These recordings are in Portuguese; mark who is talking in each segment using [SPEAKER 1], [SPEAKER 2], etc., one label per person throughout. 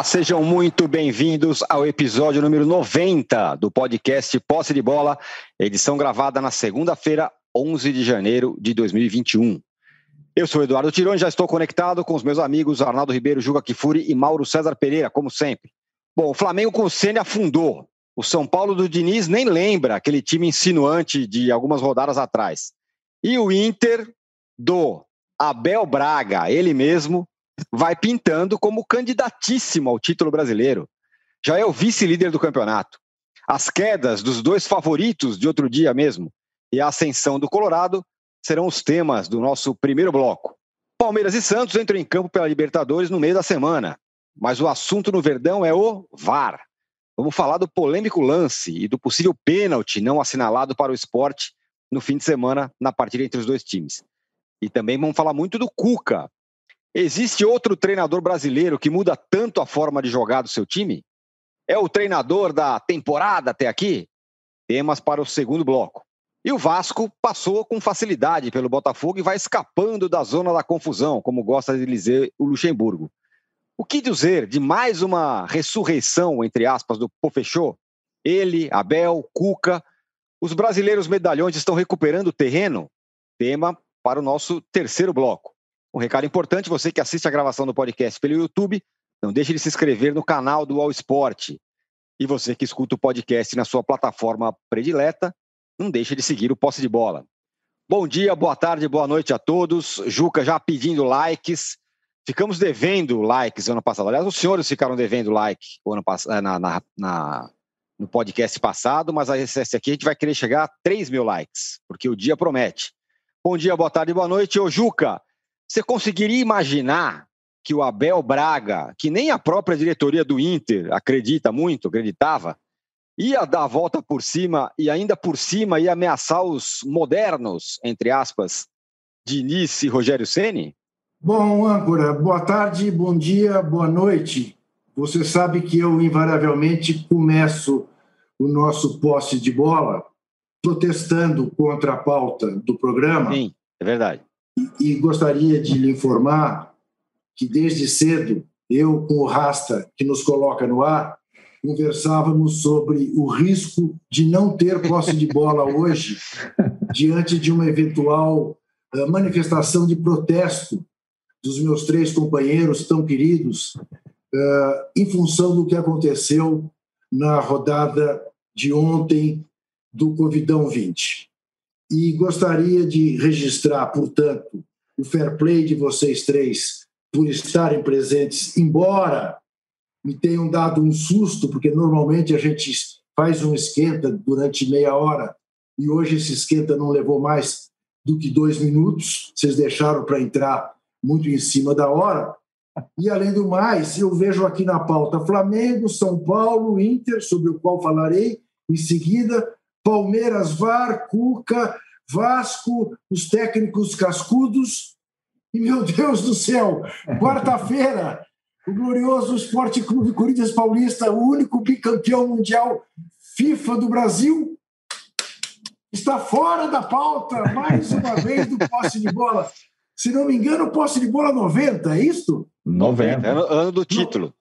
[SPEAKER 1] Olá, sejam muito bem-vindos ao episódio número 90 do podcast Posse de Bola, edição gravada na segunda-feira, 11 de janeiro de 2021. Eu sou Eduardo Tironi, já estou conectado com os meus amigos Arnaldo Ribeiro, Juga Kifuri e Mauro César Pereira, como sempre. Bom, o Flamengo com o Senna afundou. O São Paulo do Diniz nem lembra aquele time insinuante de algumas rodadas atrás. E o Inter do Abel Braga, ele mesmo, vai pintando como candidatíssimo ao título brasileiro. Já é o vice-líder do campeonato. As quedas dos dois favoritos de outro dia mesmo e a ascensão do Colorado serão os temas do nosso primeiro bloco. Palmeiras e Santos entram em campo pela Libertadores no meio da semana, mas o assunto no Verdão é o VAR. Vamos falar do polêmico lance e do possível pênalti não assinalado para o esporte no fim de semana na partida entre os dois times. E também vamos falar muito do Cuca, Existe outro treinador brasileiro que muda tanto a forma de jogar do seu time? É o treinador da temporada até aqui? Temas para o segundo bloco. E o Vasco passou com facilidade pelo Botafogo e vai escapando da zona da confusão, como gosta de dizer o Luxemburgo. O que dizer de mais uma ressurreição, entre aspas, do Pofechô? Ele, Abel, Cuca, os brasileiros medalhões estão recuperando terreno? Tema para o nosso terceiro bloco. Um recado importante, você que assiste a gravação do podcast pelo YouTube, não deixe de se inscrever no canal do All Sport. E você que escuta o podcast na sua plataforma predileta, não deixe de seguir o Posse de Bola. Bom dia, boa tarde, boa noite a todos. Juca já pedindo likes. Ficamos devendo likes ano passado. Aliás, os senhores ficaram devendo like ano eh, na, na, na, no podcast passado, mas esse aqui a gente vai querer chegar a 3 mil likes, porque o dia promete. Bom dia, boa tarde, boa noite. Ô, Juca, você conseguiria imaginar que o Abel Braga, que nem a própria diretoria do Inter acredita muito, acreditava, ia dar a volta por cima e ainda por cima ia ameaçar os modernos, entre aspas, Diniz e Rogério Ceni?
[SPEAKER 2] Bom, âncora, boa tarde, bom dia, boa noite. Você sabe que eu invariavelmente começo o nosso posse de bola protestando contra a pauta do programa.
[SPEAKER 1] Sim, é verdade.
[SPEAKER 2] E gostaria de lhe informar que desde cedo, eu com o Rasta, que nos coloca no ar, conversávamos sobre o risco de não ter posse de bola hoje, diante de uma eventual eh, manifestação de protesto dos meus três companheiros tão queridos, eh, em função do que aconteceu na rodada de ontem do Covidão 20 e gostaria de registrar, portanto, o fair play de vocês três por estarem presentes, embora me tenham dado um susto, porque normalmente a gente faz um esquenta durante meia hora e hoje esse esquenta não levou mais do que dois minutos, vocês deixaram para entrar muito em cima da hora. E, além do mais, eu vejo aqui na pauta Flamengo, São Paulo, Inter, sobre o qual falarei em seguida, Palmeiras, VAR, Cuca, Vasco, os técnicos cascudos. E, meu Deus do céu, quarta-feira, o glorioso Esporte Clube Corinthians Paulista, o único bicampeão mundial FIFA do Brasil, está fora da pauta, mais uma vez, do posse de bola. Se não me engano, posse de bola 90, é isso?
[SPEAKER 1] 90, ano, ano do título.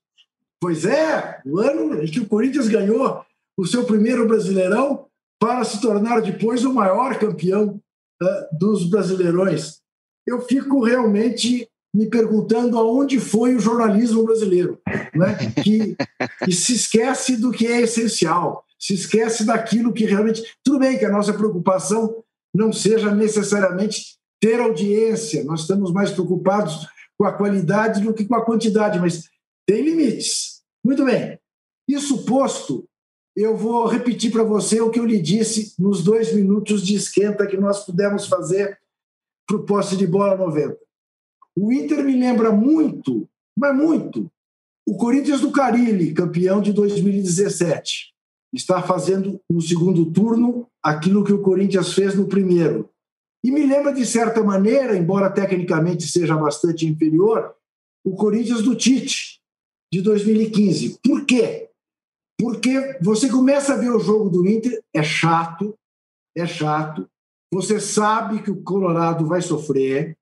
[SPEAKER 2] Pois é, o ano em que o Corinthians ganhou o seu primeiro Brasileirão para se tornar depois o maior campeão uh, dos Brasileirões. Eu fico realmente me perguntando aonde foi o jornalismo brasileiro, né? que, que se esquece do que é essencial, se esquece daquilo que realmente. Tudo bem que a nossa preocupação não seja necessariamente ter audiência, nós estamos mais preocupados com a qualidade do que com a quantidade, mas tem limites. Muito bem. Isso posto, eu vou repetir para você o que eu lhe disse nos dois minutos de esquenta que nós pudemos fazer para o posse de bola 90. O Inter me lembra muito, mas muito, o Corinthians do Carilli, campeão de 2017. Está fazendo no segundo turno aquilo que o Corinthians fez no primeiro. E me lembra, de certa maneira, embora tecnicamente seja bastante inferior, o Corinthians do Tite, de 2015. Por quê? Porque você começa a ver o jogo do Inter, é chato, é chato. Você sabe que o Colorado vai sofrer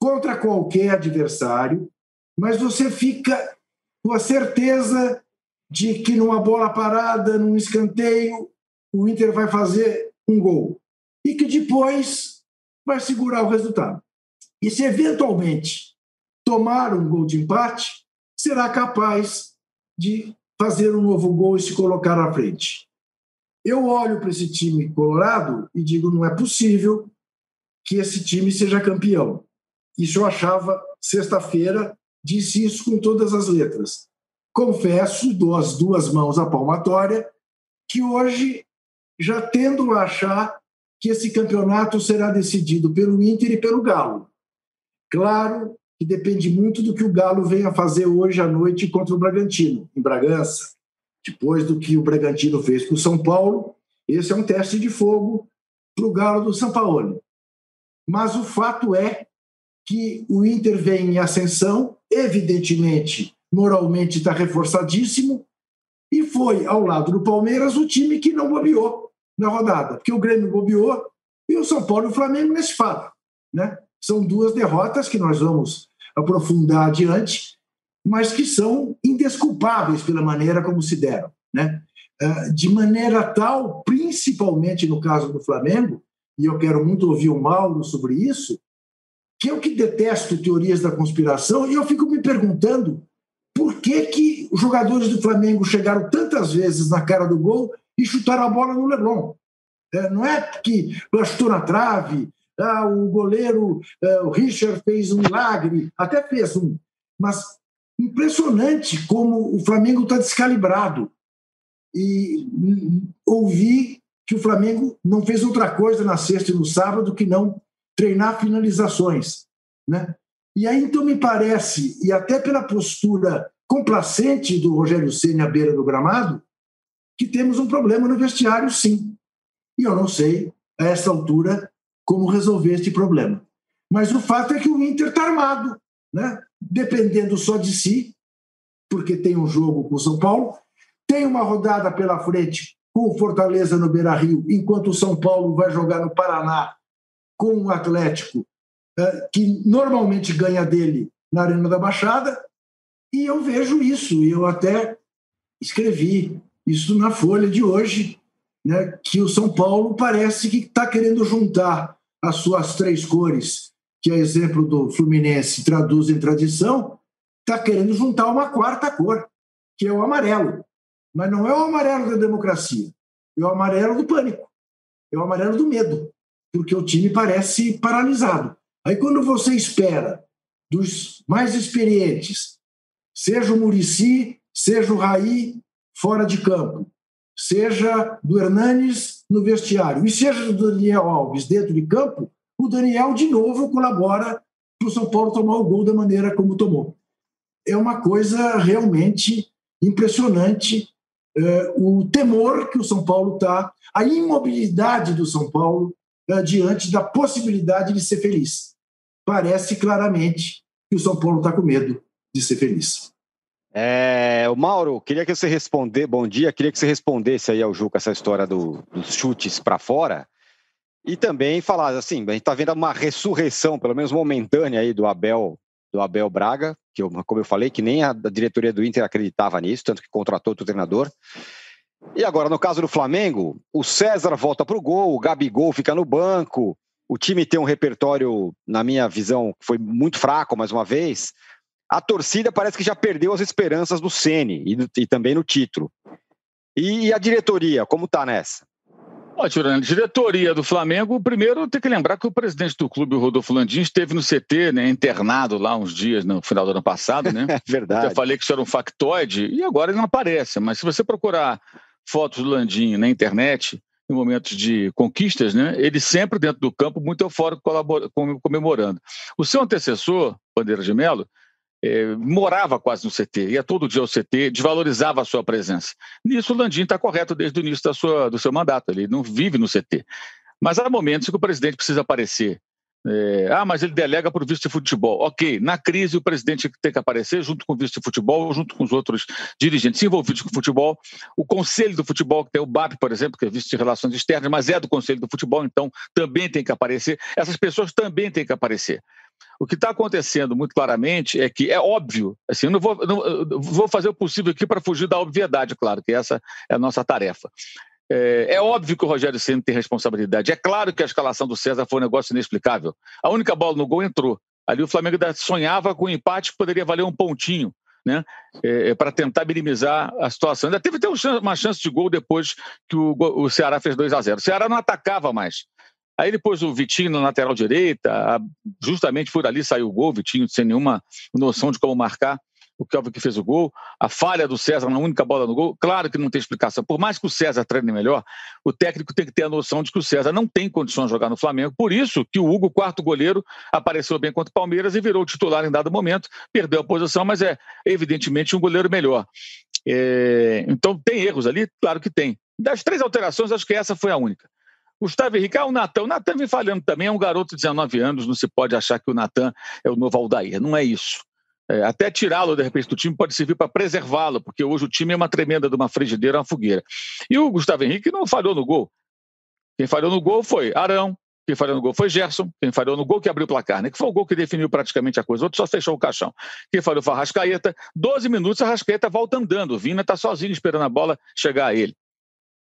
[SPEAKER 2] contra qualquer adversário, mas você fica com a certeza de que numa bola parada, num escanteio, o Inter vai fazer um gol e que depois vai segurar o resultado. E se eventualmente tomar um gol de empate, será capaz de fazer um novo gol e se colocar à frente. Eu olho para esse time colorado e digo: não é possível que esse time seja campeão. Isso eu achava sexta-feira, disse isso com todas as letras. Confesso, dou as duas mãos à palmatória, que hoje já tendo a achar que esse campeonato será decidido pelo Inter e pelo Galo. Claro que depende muito do que o Galo venha fazer hoje à noite contra o Bragantino, em Bragança. Depois do que o Bragantino fez com o São Paulo, esse é um teste de fogo para o Galo do São Paulo. Mas o fato é que o Inter vem em ascensão, evidentemente, moralmente está reforçadíssimo, e foi, ao lado do Palmeiras, o time que não bobeou na rodada, porque o Grêmio bobeou e o São Paulo e o Flamengo nesse fato. Né? São duas derrotas que nós vamos aprofundar adiante, mas que são indesculpáveis pela maneira como se deram. Né? Ah, de maneira tal, principalmente no caso do Flamengo, e eu quero muito ouvir o Mauro sobre isso, que eu que detesto teorias da conspiração, e eu fico me perguntando por que, que os jogadores do Flamengo chegaram tantas vezes na cara do gol e chutaram a bola no Leblon. É, não é que chutou na trave, ah, o goleiro, ah, o Richard fez um milagre, até fez um, mas impressionante como o Flamengo está descalibrado. E ouvi que o Flamengo não fez outra coisa na sexta e no sábado que não treinar finalizações. Né? E aí, então, me parece, e até pela postura complacente do Rogério Senna à beira do gramado, que temos um problema no vestiário, sim. E eu não sei, a essa altura, como resolver este problema. Mas o fato é que o Inter está armado, né? dependendo só de si, porque tem um jogo com o São Paulo, tem uma rodada pela frente com o Fortaleza no Beira Rio, enquanto o São Paulo vai jogar no Paraná com o Atlético, eh, que normalmente ganha dele na Arena da Baixada, e eu vejo isso, eu até escrevi isso na Folha de hoje, né, que o São Paulo parece que está querendo juntar as suas três cores, que é exemplo do Fluminense traduz em tradição, está querendo juntar uma quarta cor, que é o amarelo. Mas não é o amarelo da democracia, é o amarelo do pânico, é o amarelo do medo, porque o time parece paralisado. Aí quando você espera dos mais experientes, seja o Murici, seja o Raí fora de campo, seja do Hernanes no vestiário e seja do Daniel Alves dentro de campo, o Daniel de novo colabora para o São Paulo tomar o gol da maneira como tomou. É uma coisa realmente impressionante é, o temor que o São Paulo está, a imobilidade do São Paulo é, diante da possibilidade de ser feliz. Parece claramente que o São Paulo está com medo de ser feliz.
[SPEAKER 1] É, o Mauro, queria que você respondesse. Bom dia, queria que você respondesse aí ao Juca essa história do, dos chutes para fora e também falar assim, a gente está vendo uma ressurreição, pelo menos momentânea aí do Abel, do Abel Braga, que eu, como eu falei, que nem a diretoria do Inter acreditava nisso, tanto que contratou outro treinador. E agora, no caso do Flamengo, o César volta para o gol, o Gabigol fica no banco, o time tem um repertório, na minha visão, foi muito fraco mais uma vez a torcida parece que já perdeu as esperanças do Ceni e, e, também no título. E, e a diretoria, como está nessa?
[SPEAKER 3] Ó, Tirani, diretoria do Flamengo, primeiro tem que lembrar que o presidente do clube, o Rodolfo Landim, esteve no CT, né, internado lá uns dias no final do ano passado, né?
[SPEAKER 1] É verdade.
[SPEAKER 3] Eu falei que isso era um factoide e agora ele não aparece. Mas se você procurar fotos do Landim na internet, em momentos de conquistas, né, ele sempre dentro do campo, muito eufórico, comemorando. O seu antecessor, Bandeira de Melo, é, morava quase no CT, ia todo dia ao CT, desvalorizava a sua presença. Nisso o Landim está correto desde o início da sua, do seu mandato, ele não vive no CT. Mas há momentos que o presidente precisa aparecer. É, ah, mas ele delega para o vice de futebol. Ok, na crise o presidente tem que aparecer junto com o vice de futebol, junto com os outros dirigentes envolvidos com o futebol. O conselho do futebol, que tem o BAP, por exemplo, que é vice de relações externas, mas é do conselho do futebol, então também tem que aparecer. Essas pessoas também têm que aparecer. O que está acontecendo muito claramente é que é óbvio, assim, não vou, não, vou fazer o possível aqui para fugir da obviedade, claro, que essa é a nossa tarefa. É, é, óbvio que o Rogério Senna tem responsabilidade. É claro que a escalação do César foi um negócio inexplicável. A única bola no gol entrou. Ali o Flamengo sonhava com um empate que poderia valer um pontinho, né? É, é para tentar minimizar a situação. Ainda teve até uma chance de gol depois que o, o Ceará fez 2 a 0 O Ceará não atacava mais. Aí ele pôs o Vitinho na lateral direita, justamente por ali saiu o gol, Vitinho sem nenhuma noção de como marcar o Kelvin que fez o gol, a falha do César na única bola no gol, claro que não tem explicação. Por mais que o César treine melhor, o técnico tem que ter a noção de que o César não tem condições de jogar no Flamengo. Por isso que o Hugo, quarto goleiro, apareceu bem contra o Palmeiras e virou titular em dado momento, perdeu a posição, mas é evidentemente um goleiro melhor. É... Então tem erros ali? Claro que tem. Das três alterações, acho que essa foi a única. Gustavo Henrique, ah, o Natan. O Natan vem falhando também, é um garoto de 19 anos, não se pode achar que o Natan é o novo Aldair. Não é isso. É, até tirá-lo, de repente, do time pode servir para preservá-lo, porque hoje o time é uma tremenda de uma frigideira, uma fogueira. E o Gustavo Henrique não falhou no gol. Quem falhou no gol foi Arão, quem falhou no gol foi Gerson, quem falhou no gol que abriu o placar, né? que foi o gol que definiu praticamente a coisa, o outro só fechou o caixão. Quem falhou foi a Rascaeta, 12 minutos a Rascaeta volta andando, o Vina está sozinho esperando a bola chegar a ele.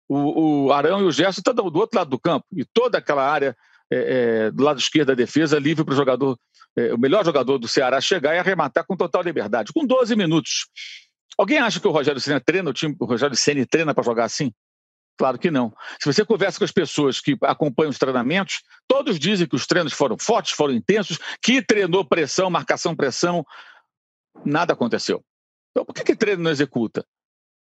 [SPEAKER 3] O, o Arão e o Gerson estão do outro lado do campo, e toda aquela área é, é, do lado esquerdo da defesa livre para o jogador é, o melhor jogador do Ceará chegar e arrematar com total liberdade, com 12 minutos. Alguém acha que o Rogério Senna treina o time, o Rogério Senna treina para jogar assim? Claro que não. Se você conversa com as pessoas que acompanham os treinamentos, todos dizem que os treinos foram fortes, foram intensos, que treinou pressão, marcação, pressão. Nada aconteceu. Então, por que, que treino não executa?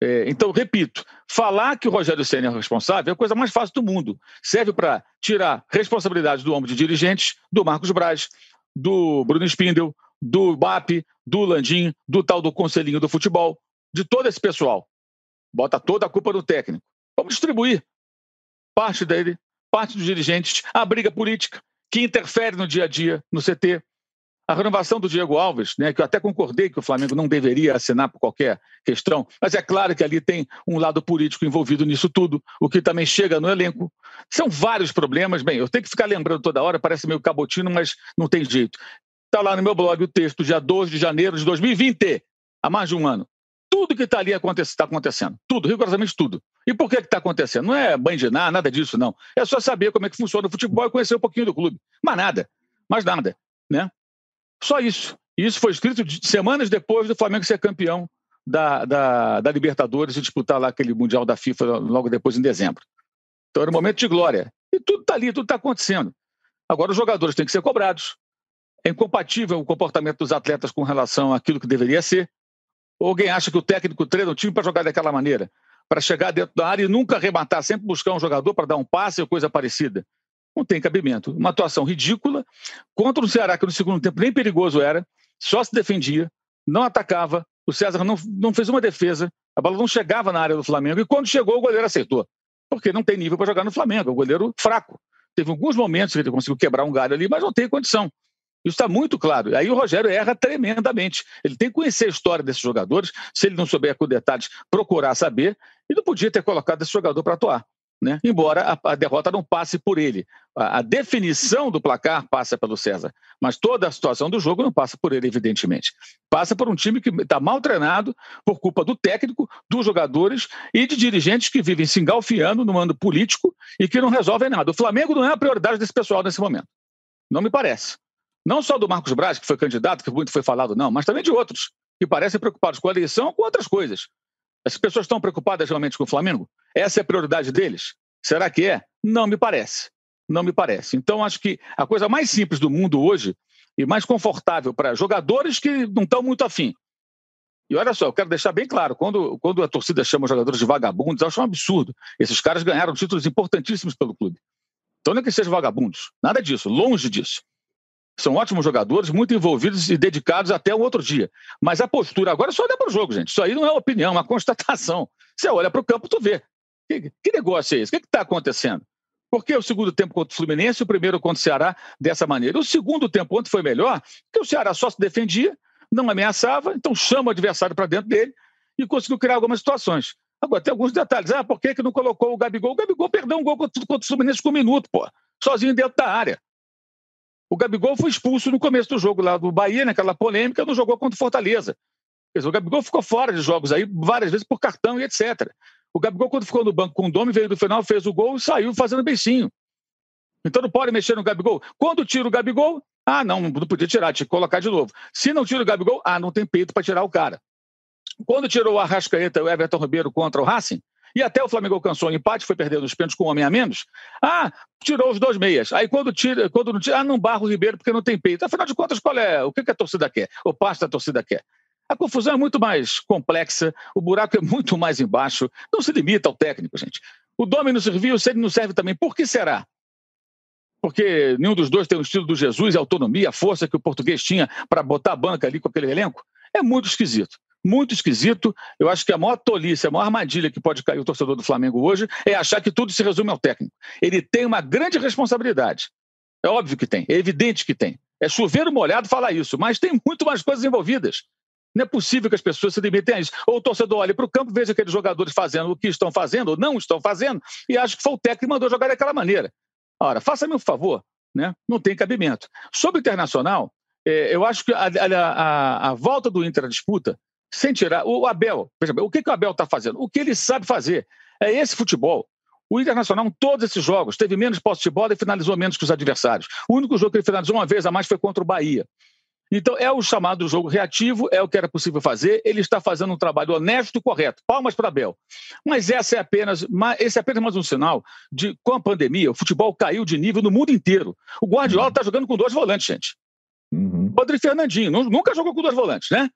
[SPEAKER 3] É, então, repito, falar que o Rogério Senna é responsável é a coisa mais fácil do mundo. Serve para tirar responsabilidade do ombro de dirigentes, do Marcos Braz, do Bruno Spindel, do BAP, do Landim, do tal do Conselhinho do Futebol, de todo esse pessoal. Bota toda a culpa no técnico. Vamos distribuir parte dele, parte dos dirigentes, a briga política que interfere no dia a dia no CT, a renovação do Diego Alves, né, que eu até concordei que o Flamengo não deveria assinar por qualquer questão, mas é claro que ali tem um lado político envolvido nisso tudo, o que também chega no elenco. São vários problemas. Bem, eu tenho que ficar lembrando toda hora, parece meio cabotino, mas não tem jeito. Está lá no meu blog o texto, dia 12 de janeiro de 2020, há mais de um ano. Tudo que está ali está acontecendo. Tudo, rigorosamente tudo. E por que está acontecendo? Não é bandinar, nada disso, não. É só saber como é que funciona o futebol e conhecer um pouquinho do clube. Mas nada. Mais nada. Né? Só isso. E isso foi escrito semanas depois do Flamengo ser campeão da, da, da, Libertadores e disputar lá aquele Mundial da FIFA logo depois em dezembro. Então era um momento de glória. E tudo está ali, tudo está acontecendo. Agora os jogadores têm que ser cobrados. É incompatível o comportamento dos atletas com relação àquilo que deveria ser. Ou alguém acha que o técnico treina o time para jogar daquela maneira? Para chegar dentro da área e nunca arrematar, sempre buscar um jogador para dar um passe ou coisa parecida não tem cabimento. Uma atuação ridícula contra o Ceará, que no segundo tempo nem perigoso era, só se defendia, não atacava. O César não, não fez uma defesa, a bola não chegava na área do Flamengo, e quando chegou, o goleiro aceitou. Porque não tem nível para jogar no Flamengo, é um goleiro fraco. Teve alguns momentos que ele conseguiu quebrar um galho ali, mas não tem condição. Isso está muito claro. Aí o Rogério erra tremendamente. Ele tem que conhecer a história desses jogadores, se ele não souber com detalhes, procurar saber, e não podia ter colocado esse jogador para atuar né? embora a, a, derrota não passe por ele. A, a, definição do placar passa pelo César, mas toda a situação do jogo não passa por ele, evidentemente. Passa por um time que está mal treinado por culpa do técnico, dos jogadores e de dirigentes que vivem se engalfiando no mando político e que não resolvem nada. O Flamengo não é a prioridade desse pessoal nesse momento. Não me parece. Não só do Marcos Braz, que foi candidato, que muito foi falado, não, mas também de outros, que parecem preocupados com a eleição ou com outras coisas. As pessoas estão preocupadas realmente com o Flamengo? Essa é a prioridade deles? Será que é? Não me parece. Não me parece. Então, acho que a coisa mais simples do mundo hoje e mais confortável para jogadores que não estão muito afim. E olha só, eu quero deixar bem claro: quando, quando a torcida chama os jogadores de vagabundos, eu acho um absurdo. Esses caras ganharam títulos importantíssimos pelo clube. Então, não é que sejam vagabundos, nada disso, longe disso. São ótimos jogadores, muito envolvidos e dedicados até um outro dia. Mas a postura agora é só olhar para o jogo, gente. Isso aí não é opinião, é uma constatação. Você olha para o campo, tu vê. Que, que negócio é esse? O que está acontecendo? Por que o segundo tempo contra o Fluminense e o primeiro contra o Ceará dessa maneira? O segundo tempo ontem foi melhor, porque o Ceará só se defendia, não ameaçava, então chama o adversário para dentro dele e conseguiu criar algumas situações. Agora, tem alguns detalhes. Ah, por que, que não colocou o Gabigol? O Gabigol perdeu um gol contra, contra o Fluminense com um minuto, pô. Sozinho dentro da área. O Gabigol foi expulso no começo do jogo lá do Bahia, naquela polêmica, não jogou contra o Fortaleza. O Gabigol ficou fora de jogos aí várias vezes por cartão e etc. O Gabigol, quando ficou no banco com o Domi, veio do final, fez o gol e saiu fazendo beicinho. Então não pode mexer no Gabigol. Quando tira o Gabigol, ah, não, não podia tirar, tinha que colocar de novo. Se não tira o Gabigol, ah, não tem peito para tirar o cara. Quando tirou o Arrascaeta o Everton Ribeiro contra o Racing, e até o Flamengo alcançou o empate, foi perder os pênaltis com um homem a menos. Ah, tirou os dois meias. Aí quando tira, quando não tira, ah, não barra o Ribeiro porque não tem peito. Afinal de contas, qual é? O que, a torcida quer? O pasto da torcida quer? A confusão é muito mais complexa, o buraco é muito mais embaixo. Não se limita ao técnico, gente. O Domi não serviu, se ele não serve também, por que será? Porque nenhum dos dois tem o estilo do Jesus, a autonomia, a força que o português tinha para botar a banca ali com aquele elenco? É muito esquisito muito esquisito. Eu acho que a maior tolice, a maior armadilha que pode cair o torcedor do Flamengo hoje é achar que tudo se resume ao técnico. Ele tem uma grande responsabilidade. É óbvio que tem, é evidente que tem. É chover molhado falar isso, mas tem muito mais coisas envolvidas. Não é possível que as pessoas se limitem a isso. Ou o torcedor olhe para o campo, veja aqueles jogadores fazendo o que estão fazendo ou não estão fazendo, e acha que foi o técnico que mandou jogar daquela maneira. Ora, faça-me um favor, né? não tem cabimento. Sobre o Internacional, é, eu acho que a, a, a, volta do Inter à disputa sem tirar. O Abel, veja bem, o que, que o Abel está fazendo? O que ele sabe fazer. É esse futebol. O Internacional, em todos esses jogos, teve menos posse de bola e finalizou menos que os adversários. O único jogo que ele finalizou uma vez a mais foi contra o Bahia. Então, é o chamado jogo reativo, é o que era possível fazer. Ele está fazendo um trabalho honesto e correto. Palmas para Abel. Mas essa é apenas, esse é apenas mais um sinal de, com a pandemia, o futebol caiu de nível no mundo inteiro. O Guardiola está jogando com dois volantes, gente. Uhum. Rodrigo Fernandinho nunca jogou com dois volantes, né?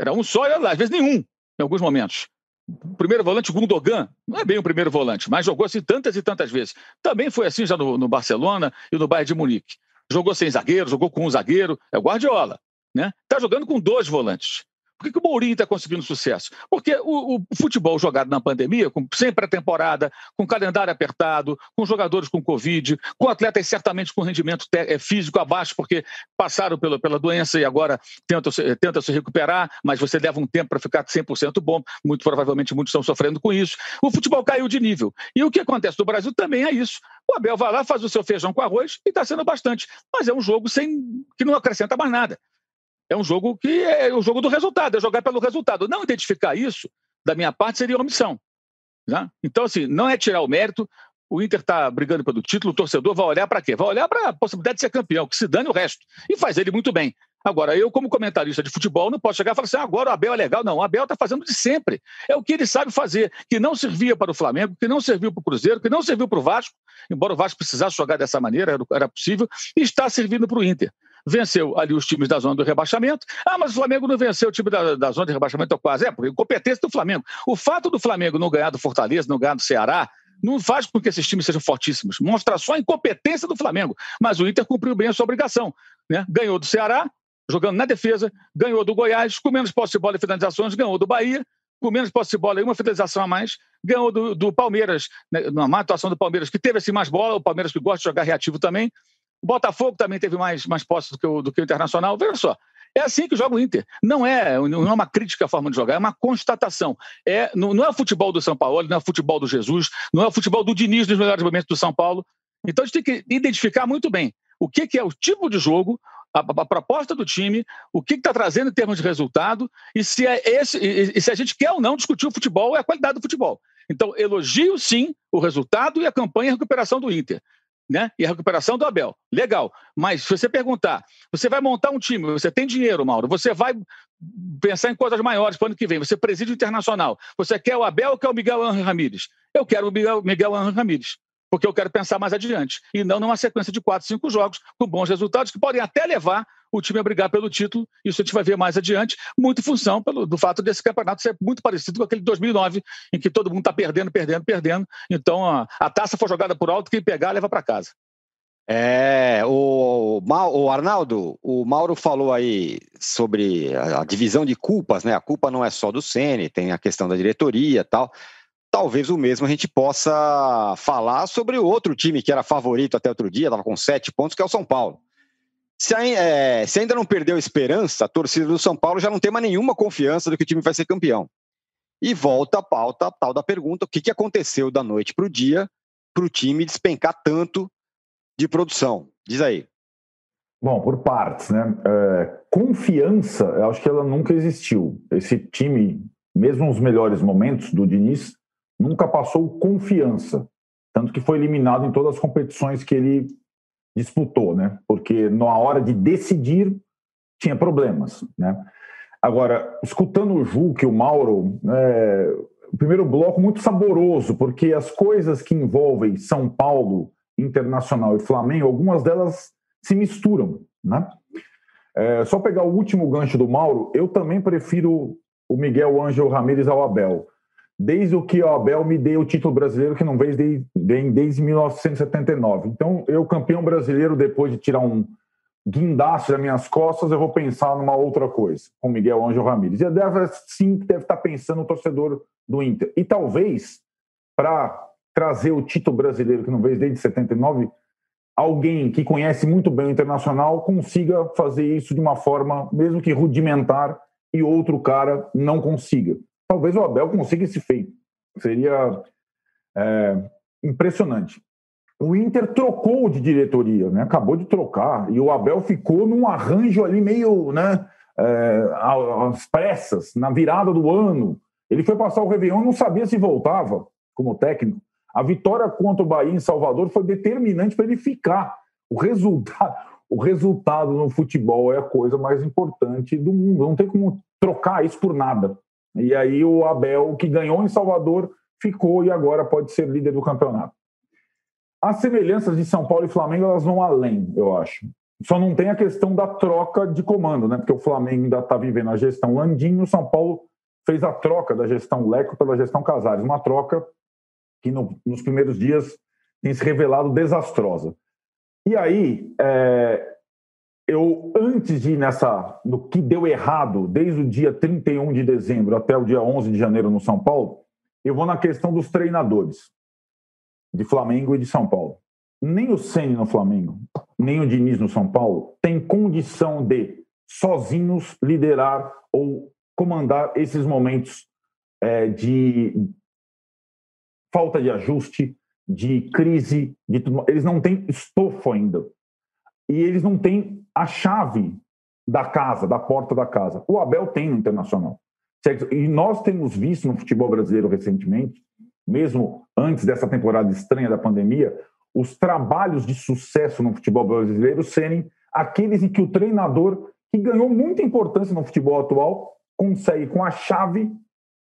[SPEAKER 3] Era um só, e às vezes nenhum, em alguns momentos. O primeiro volante, Gundogan, não é bem o primeiro volante, mas jogou assim tantas e tantas vezes. Também foi assim já no, no Barcelona e no Bayern de Munique. Jogou sem zagueiro, jogou com um zagueiro, é o Guardiola. Né? Tá jogando com dois volantes. Por que, que o Mourinho está conseguindo sucesso? Porque o, o, futebol jogado na pandemia, com, sem pré-temporada, com calendário apertado, com jogadores com Covid, com atletas certamente com rendimento é, físico abaixo, porque passaram pela, pela doença e agora tentam, tentam se recuperar, mas você leva um tempo para ficar 100% bom. Muito provavelmente muitos estão sofrendo com isso. O futebol caiu de nível. E o que acontece no Brasil também é isso. O Abel vai lá, faz o seu feijão com arroz e está sendo bastante. Mas é um jogo sem que não acrescenta mais nada. É um jogo que é o jogo do resultado, é jogar pelo resultado. Não identificar isso, da minha parte, seria omissão. Né? Então, assim, não é tirar o mérito. O Inter está brigando pelo título, o torcedor vai olhar para quê? Vai olhar para a possibilidade de ser campeão, que se dane o resto. E faz ele muito bem. Agora, eu, como comentarista de futebol, não posso chegar e falar assim: ah, agora o Abel é legal. Não, o Abel está fazendo de sempre. É o que ele sabe fazer, que não servia para o Flamengo, que não serviu para o Cruzeiro, que não serviu para o Vasco, embora o Vasco precisasse jogar dessa maneira, era possível, e está servindo para o Inter venceu ali os times da zona do rebaixamento. Ah, mas o Flamengo não venceu o time da, da zona de rebaixamento quase. É, porque competência do Flamengo. O fato do Flamengo não ganhar do Fortaleza, não ganhar do Ceará, não faz com que esses times sejam fortíssimos. Mostra só a incompetência do Flamengo. Mas o Inter cumpriu bem a sua obrigação. Né? Ganhou do Ceará, jogando na defesa, ganhou do Goiás, com menos posse de bola e finalizações, ganhou do Bahia, com menos posse de bola e uma finalização a mais, ganhou do, do Palmeiras, né, numa atuação do Palmeiras, que teve assim mais bola, o Palmeiras que gosta de jogar reativo também, o Botafogo também teve mais, mais posses do que, o, do que o Internacional. Veja só, é assim que joga o Inter. Não é, não é uma crítica à forma de jogar, é uma constatação. É, não, não é o futebol do São Paulo, não é o futebol do Jesus, não é o futebol do Diniz nos melhores momentos do São Paulo. Então a gente tem que identificar muito bem o que, que é o tipo de jogo, a, a, proposta do time, o que está trazendo em termos de resultado, e se, é esse, e, e se a gente quer ou não discutir o futebol, é a qualidade do futebol. Então, elogio sim o resultado e a campanha e a recuperação do Inter né? E a recuperação do Abel. Legal. Mas se você perguntar, você vai montar um time, você tem dinheiro, Mauro, você vai pensar em coisas maiores para o ano que vem, você preside o internacional. Você quer o Abel ou quer o Miguel Ramírez? Eu quero o Miguel, Miguel Ramírez porque eu quero pensar mais adiante, e não numa sequência de quatro, cinco jogos com bons resultados que podem até levar o time a brigar pelo título. Isso a gente vai ver mais adiante, muito em função pelo, do fato desse campeonato ser muito parecido com aquele de 2009, em que todo mundo está perdendo, perdendo, perdendo. Então a, a taça foi jogada por alto, quem pegar leva para casa.
[SPEAKER 1] É, o, o Arnaldo, o Mauro falou aí sobre a, divisão de culpas, né? A culpa não é só do Ceni, tem a questão da diretoria e tal talvez o mesmo a gente possa falar sobre o outro time que era favorito até outro dia, estava com sete pontos, que é o São Paulo. Se, é, se, ainda não perdeu esperança, a torcida do São Paulo já não tem mais nenhuma confiança do que o time vai ser campeão. E volta a pauta a tal da pergunta: o que, que aconteceu da noite para o dia para o time despencar tanto de produção? Diz aí.
[SPEAKER 4] Bom, por partes, né? É, confiança, eu acho que ela nunca existiu. Esse time, mesmo nos melhores momentos do Diniz, nunca passou confiança. Tanto que foi eliminado em todas as competições que ele disputou, né? Porque na hora de decidir tinha problemas, né? Agora, escutando o Juque, o Mauro, é, o primeiro bloco muito saboroso, porque as coisas que envolvem São Paulo, Internacional e Flamengo, algumas delas se misturam, né? É, só pegar o último gancho do Mauro, eu também prefiro o Miguel Ângelo Ramírez ao Abel. Desde o que o Abel me deu o título brasileiro que não veio desde, desde 1979. Então, eu, campeão brasileiro, depois de tirar um guindaste das minhas costas, eu vou pensar numa outra coisa, com Miguel Ângelo Ramírez. E deve sim deve estar pensando o torcedor do Inter. E talvez, para trazer o título brasileiro, que não veio desde 79, alguém que conhece muito bem o internacional consiga fazer isso de uma forma, mesmo que rudimentar, e outro cara não consiga. Talvez o Abel consiga esse feito. Seria é, impressionante. O Inter trocou de diretoria, né? acabou de trocar, e o Abel ficou num arranjo ali meio né, é, às pressas, na virada do ano. Ele foi passar o Réveillon e não sabia se voltava como técnico. A vitória contra o Bahia em Salvador foi determinante para ele ficar. O resultado, o resultado no futebol é a coisa mais importante do mundo. Não tem como trocar isso por nada. E aí o Abel, que ganhou em Salvador, ficou e agora pode ser líder do campeonato. As semelhanças de São Paulo e Flamengo elas vão além, eu acho. Só não tem a questão da troca de comando, né? Porque o Flamengo ainda está vivendo a gestão Landinho, o São Paulo fez a troca da gestão Leco pela gestão Casares, uma troca que no, nos primeiros dias tem se revelado desastrosa. E aí, é, eu, antes de ir nessa, no que deu errado, desde o dia 31 de dezembro até o dia 11 de janeiro no São Paulo, eu vou na questão dos treinadores de Flamengo e de São Paulo. Nem o Ceni no Flamengo, nem o Diniz no São Paulo tem condição de sozinhos liderar ou comandar esses momentos é, de falta de ajuste, de crise, de tudo. Eles não têm estofo ainda. E eles não têm a chave da casa, da porta da casa. O Abel tem no Internacional. E nós temos visto no futebol brasileiro recentemente mesmo antes dessa temporada estranha da pandemia, os trabalhos de sucesso no futebol brasileiro serem aqueles em que o treinador, que ganhou muita importância no futebol atual, consegue, com a chave,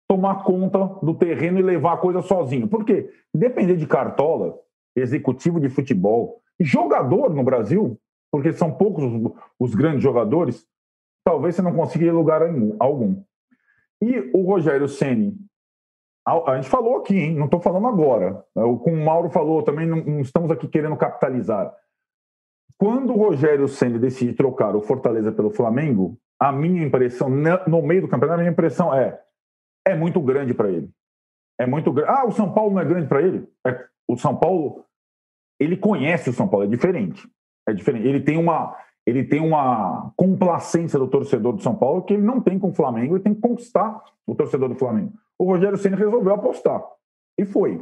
[SPEAKER 4] tomar conta do terreno e levar a coisa sozinho. Por quê? Depender de cartola, executivo de futebol, jogador no Brasil, porque são poucos os, grandes jogadores, talvez você não consiga ir lugar algum. E o Rogério Ceni a, gente falou aqui, hein? não estou falando agora. Como o Mauro falou, também não, estamos aqui querendo capitalizar. Quando o Rogério Senna decide trocar o Fortaleza pelo Flamengo, a minha impressão, no meio do campeonato, a minha impressão é é muito grande para ele. É muito grande. Ah, o São Paulo não é grande para ele? É, o São Paulo, ele conhece o São Paulo, é diferente. É diferente. Ele tem uma ele tem uma complacência do torcedor do São Paulo que ele não tem com o Flamengo e tem que conquistar o torcedor do Flamengo o Rogério Ceni resolveu apostar. E foi.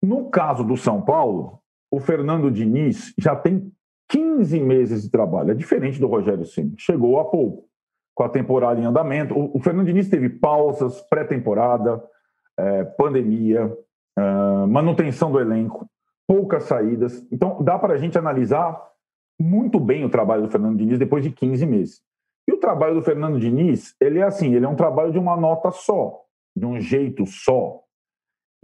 [SPEAKER 4] No caso do São Paulo, o Fernando Diniz já tem 15 meses de trabalho. É diferente do Rogério Ceni. Chegou há pouco, com a temporada em andamento. O, o Fernando Diniz teve pausas, pré-temporada, é, pandemia, é, manutenção do elenco, poucas saídas. Então, dá para a gente analisar muito bem o trabalho do Fernando Diniz depois de 15 meses. E o trabalho do Fernando Diniz, ele é assim, ele é um trabalho de uma nota só de um jeito só.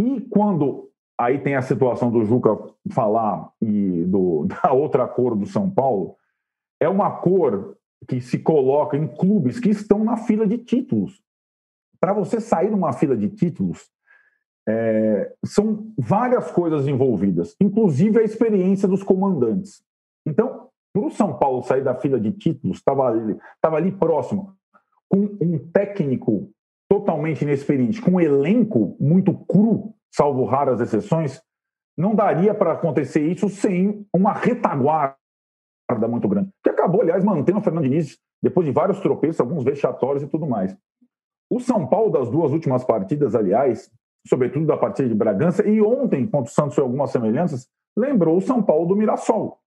[SPEAKER 4] E quando aí tem a situação do Juca falar e do, da outra cor do São Paulo, é uma cor que se coloca em clubes que estão na fila de títulos. Para você sair numa fila de títulos, é, são várias coisas envolvidas, inclusive a experiência dos comandantes. Então, para o São Paulo sair da fila de títulos, estava ali, ali próximo, com um técnico totalmente inexperiente, com um elenco muito cru, salvo raras exceções, não daria para acontecer isso sem uma retaguarda muito grande. Que acabou, aliás, mantendo o Fernando Diniz depois de vários tropeços, alguns vexatórios e tudo mais. O São Paulo, das duas últimas partidas, aliás, sobretudo da partida de Bragança, e ontem, contra o Santos, algumas semelhanças, lembrou o São Paulo do Mirassol.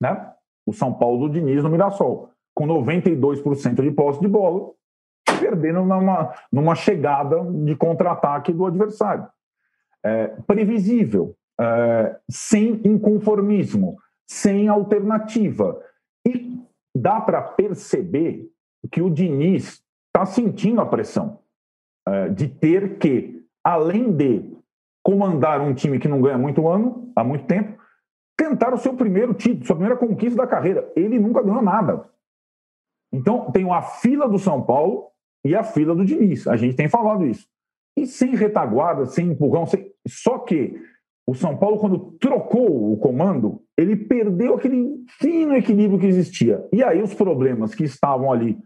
[SPEAKER 4] Né? o São Paulo do Diniz no Mirassol, com 92% de posse de bola, perdendo numa, numa chegada de contra-ataque do adversário. É, previsível, é, sem inconformismo, sem alternativa. E dá para perceber que o Diniz está sentindo a pressão é, de ter que, além de comandar um time que não ganha muito ano, há muito tempo, tentar o seu primeiro título, sua primeira conquista da carreira. Ele nunca ganhou nada. Então, tem a fila do São Paulo e a fila do Diniz. A gente tem falado isso. E sem retaguarda, sem empurrão, sem... só que o São Paulo, quando trocou o comando, ele perdeu aquele fino equilíbrio que existia. E aí os problemas que estavam ali,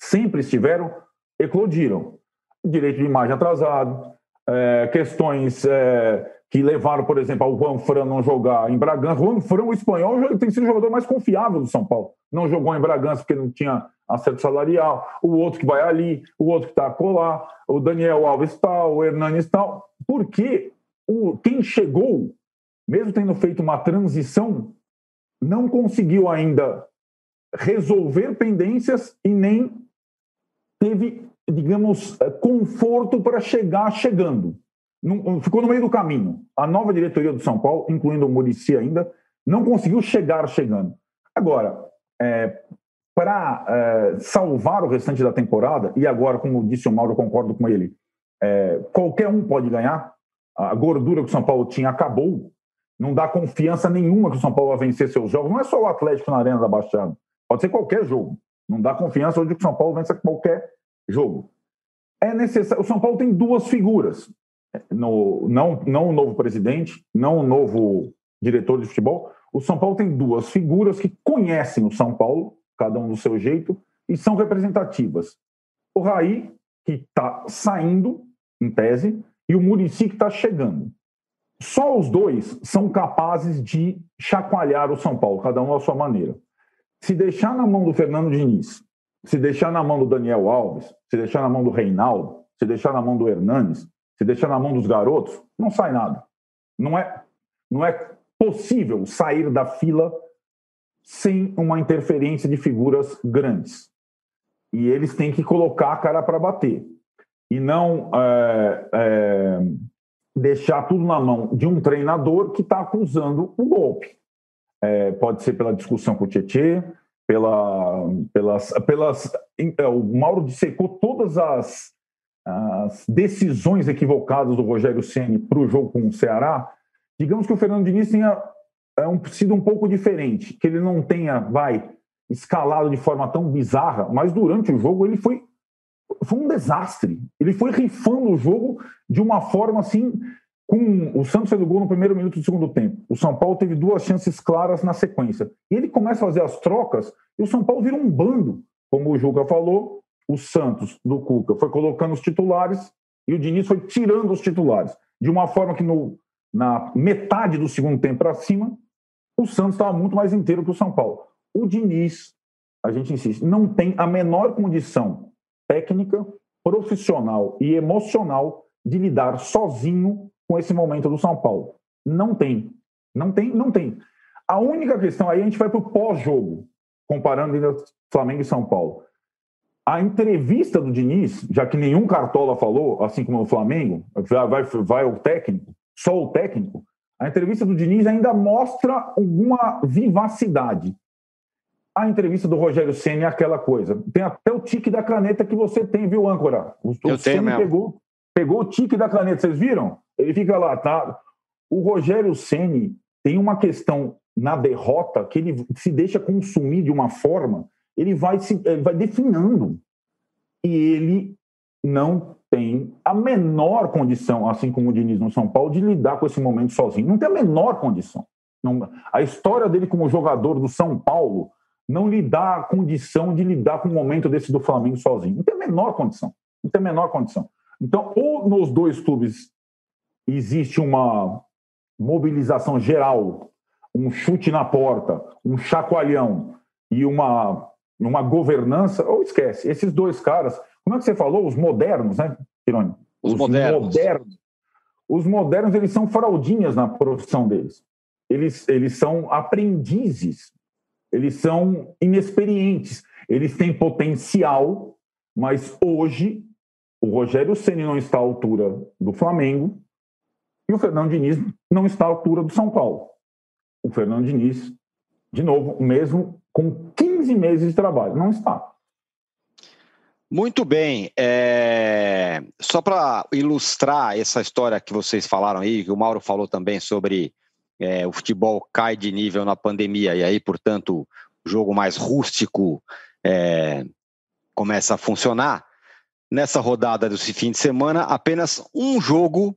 [SPEAKER 4] sempre estiveram, eclodiram. Direito de imagem atrasado, é, questões é, que levaram, por exemplo, ao Juan Fran não jogar em Bragança. Juan Fran, o espanhol, tem sido o jogador mais confiável do São Paulo. Não jogou em Bragança porque não tinha acerto salarial. O outro que vai ali, o outro que está colar, o Daniel Alves tal, o Hernanes tal. Porque o, quem chegou, mesmo tendo feito uma transição, não conseguiu ainda resolver pendências e nem teve digamos, é, conforto para chegar chegando. ficou no meio do caminho. A nova diretoria do São Paulo, incluindo o Murici ainda, não conseguiu chegar chegando. Agora, é, para é, salvar o restante da temporada, e agora, como disse o Mauro, eu concordo com ele, é, qualquer um pode ganhar, a gordura que o São Paulo tinha acabou, não dá confiança nenhuma que o São Paulo vai vencer seus jogos. Não é só o Atlético na Arena da Baixada, pode ser qualquer jogo. Não dá confiança hoje que o São Paulo vença qualquer jogo. É necessário. O São Paulo tem duas figuras. No, não, não o novo presidente, não o novo diretor de futebol. O São Paulo tem duas figuras que conhecem o São Paulo, cada um do seu jeito, e são representativas. O Raí, que está saindo, em tese, e o Murici, que está chegando. Só os dois são capazes de chacoalhar o São Paulo, cada um à sua maneira. Se deixar na mão do Fernando Diniz se deixar na mão do Daniel Alves, se deixar na mão do Reinaldo, se deixar na mão do Hernanes, se deixar na mão dos garotos, não sai nada. Não é, não é possível sair da fila sem uma interferência de figuras grandes. E eles têm que colocar a cara para bater. E não é, é, deixar tudo na mão de um treinador que está acusando o golpe. É, pode ser pela discussão com o Tietchan, pela, pelas, pelas. É, o Mauro dissecou todas as, as decisões equivocadas do Rogério Ceni para o jogo com o Ceará. Digamos que o Fernando Diniz tenha é um, sido um pouco diferente, que ele não tenha, vai, escalado de forma tão bizarra, mas durante o jogo ele foi, foi um desastre. Ele foi rifando o jogo de uma forma assim com o Santos fez o gol no primeiro minuto do segundo tempo. O São Paulo teve duas chances claras na sequência. E ele começa a fazer as trocas e o São Paulo vira um bando. Como o Juca falou, o Santos do Cuca foi colocando os titulares e o Diniz foi tirando os titulares. De uma forma que no, na metade do segundo tempo para cima, o Santos estava muito mais inteiro que o São Paulo. O Diniz, a gente insiste, não tem a menor condição técnica, profissional e emocional de lidar sozinho com esse momento do São Paulo. Não tem. Não tem, não tem. A única questão aí a gente vai para o pós-jogo, comparando ainda Flamengo e São Paulo. A entrevista do Diniz, já que nenhum Cartola falou, assim como o Flamengo, vai, vai o técnico, só o técnico, a entrevista do Diniz ainda mostra alguma vivacidade. A entrevista do Rogério Senna é aquela coisa. Tem até o tique da caneta que você tem, viu, âncora?
[SPEAKER 1] O, Eu o tenho mesmo.
[SPEAKER 4] Pegou, pegou o tique da caneta, vocês viram? Ele fica lá, tá? O Rogério Ceni tem uma questão na derrota que ele se deixa consumir de uma forma, ele vai se ele vai definhando. E ele não tem a menor condição, assim como o Diniz no São Paulo, de lidar com esse momento sozinho. Não tem a menor condição. Não, a história dele como jogador do São Paulo não lhe dá a condição de lidar com o momento desse do Flamengo sozinho. Não tem a menor condição. Não tem a menor condição. Então, ou nos dois clubes existe uma mobilização geral, um chute na porta, um chacoalhão e uma, uma governança, ou esquece, esses dois caras, como é que você falou? Os modernos, né, Tironi?
[SPEAKER 1] Os, os modernos. modernos.
[SPEAKER 4] Os modernos, eles são fraldinhas na profissão deles. Eles, eles são aprendizes eles são inexperientes. Eles têm potencial, mas hoje o Rogério Ceni não está à altura do Flamengo e o Fernando Diniz não está à altura do São Paulo. O Fernando Diniz, de novo, mesmo com 15 meses de trabalho, não está.
[SPEAKER 1] Muito bem. É... Só para ilustrar essa história que vocês falaram aí, que o Mauro falou também sobre é, o futebol cai de nível na pandemia e aí, portanto, o jogo mais rústico é, começa a funcionar. Nessa rodada desse fim de semana, apenas um jogo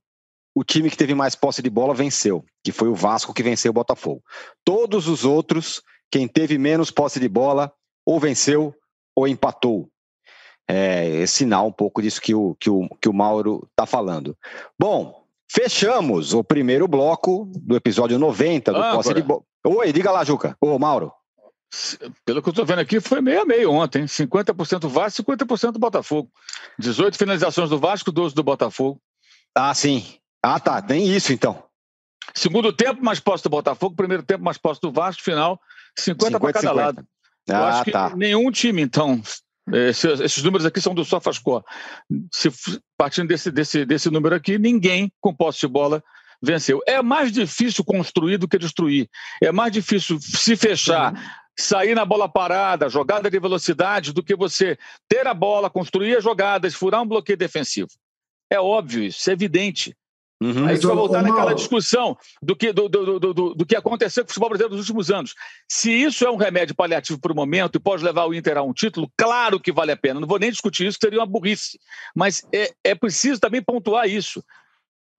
[SPEAKER 1] o time que teve mais posse de bola venceu, que foi o Vasco que venceu o Botafogo. Todos os outros, quem teve menos posse de bola, ou venceu ou empatou. É, é sinal um pouco disso que o, que o, que o Mauro está falando. Bom, fechamos o primeiro bloco do episódio 90 do ah, Posse de Bola. Oi, diga lá, Juca. Ô, Mauro.
[SPEAKER 3] Pelo que eu estou vendo aqui, foi meio a meio ontem. 50% Vasco, 50% Botafogo. 18 finalizações do Vasco, 12 do Botafogo.
[SPEAKER 1] Ah, sim. Ah, tá. Tem isso, então.
[SPEAKER 3] Segundo tempo, mais posse do Botafogo. Primeiro tempo, mais posse do Vasco. Final, 50, para cada 50. lado. Ah, eu acho que tá. nenhum time, então... Esses, esses números aqui são do SofaScore. Se partindo desse, desse, desse número aqui, ninguém com posse de bola venceu. É mais difícil construir do que destruir. É mais difícil se fechar, sair na bola parada, jogada de velocidade, do que você ter a bola, construir as jogadas, furar um bloqueio defensivo. É óbvio isso, é evidente. Uhum. A gente vai voltar naquela discussão do que, do, do, do, do, que aconteceu com o futebol brasileiro nos últimos anos. Se isso é um remédio paliativo para o momento e pode levar o Inter a um título, claro que vale a pena. Não vou nem discutir isso, seria uma burrice. Mas é, é preciso também pontuar isso.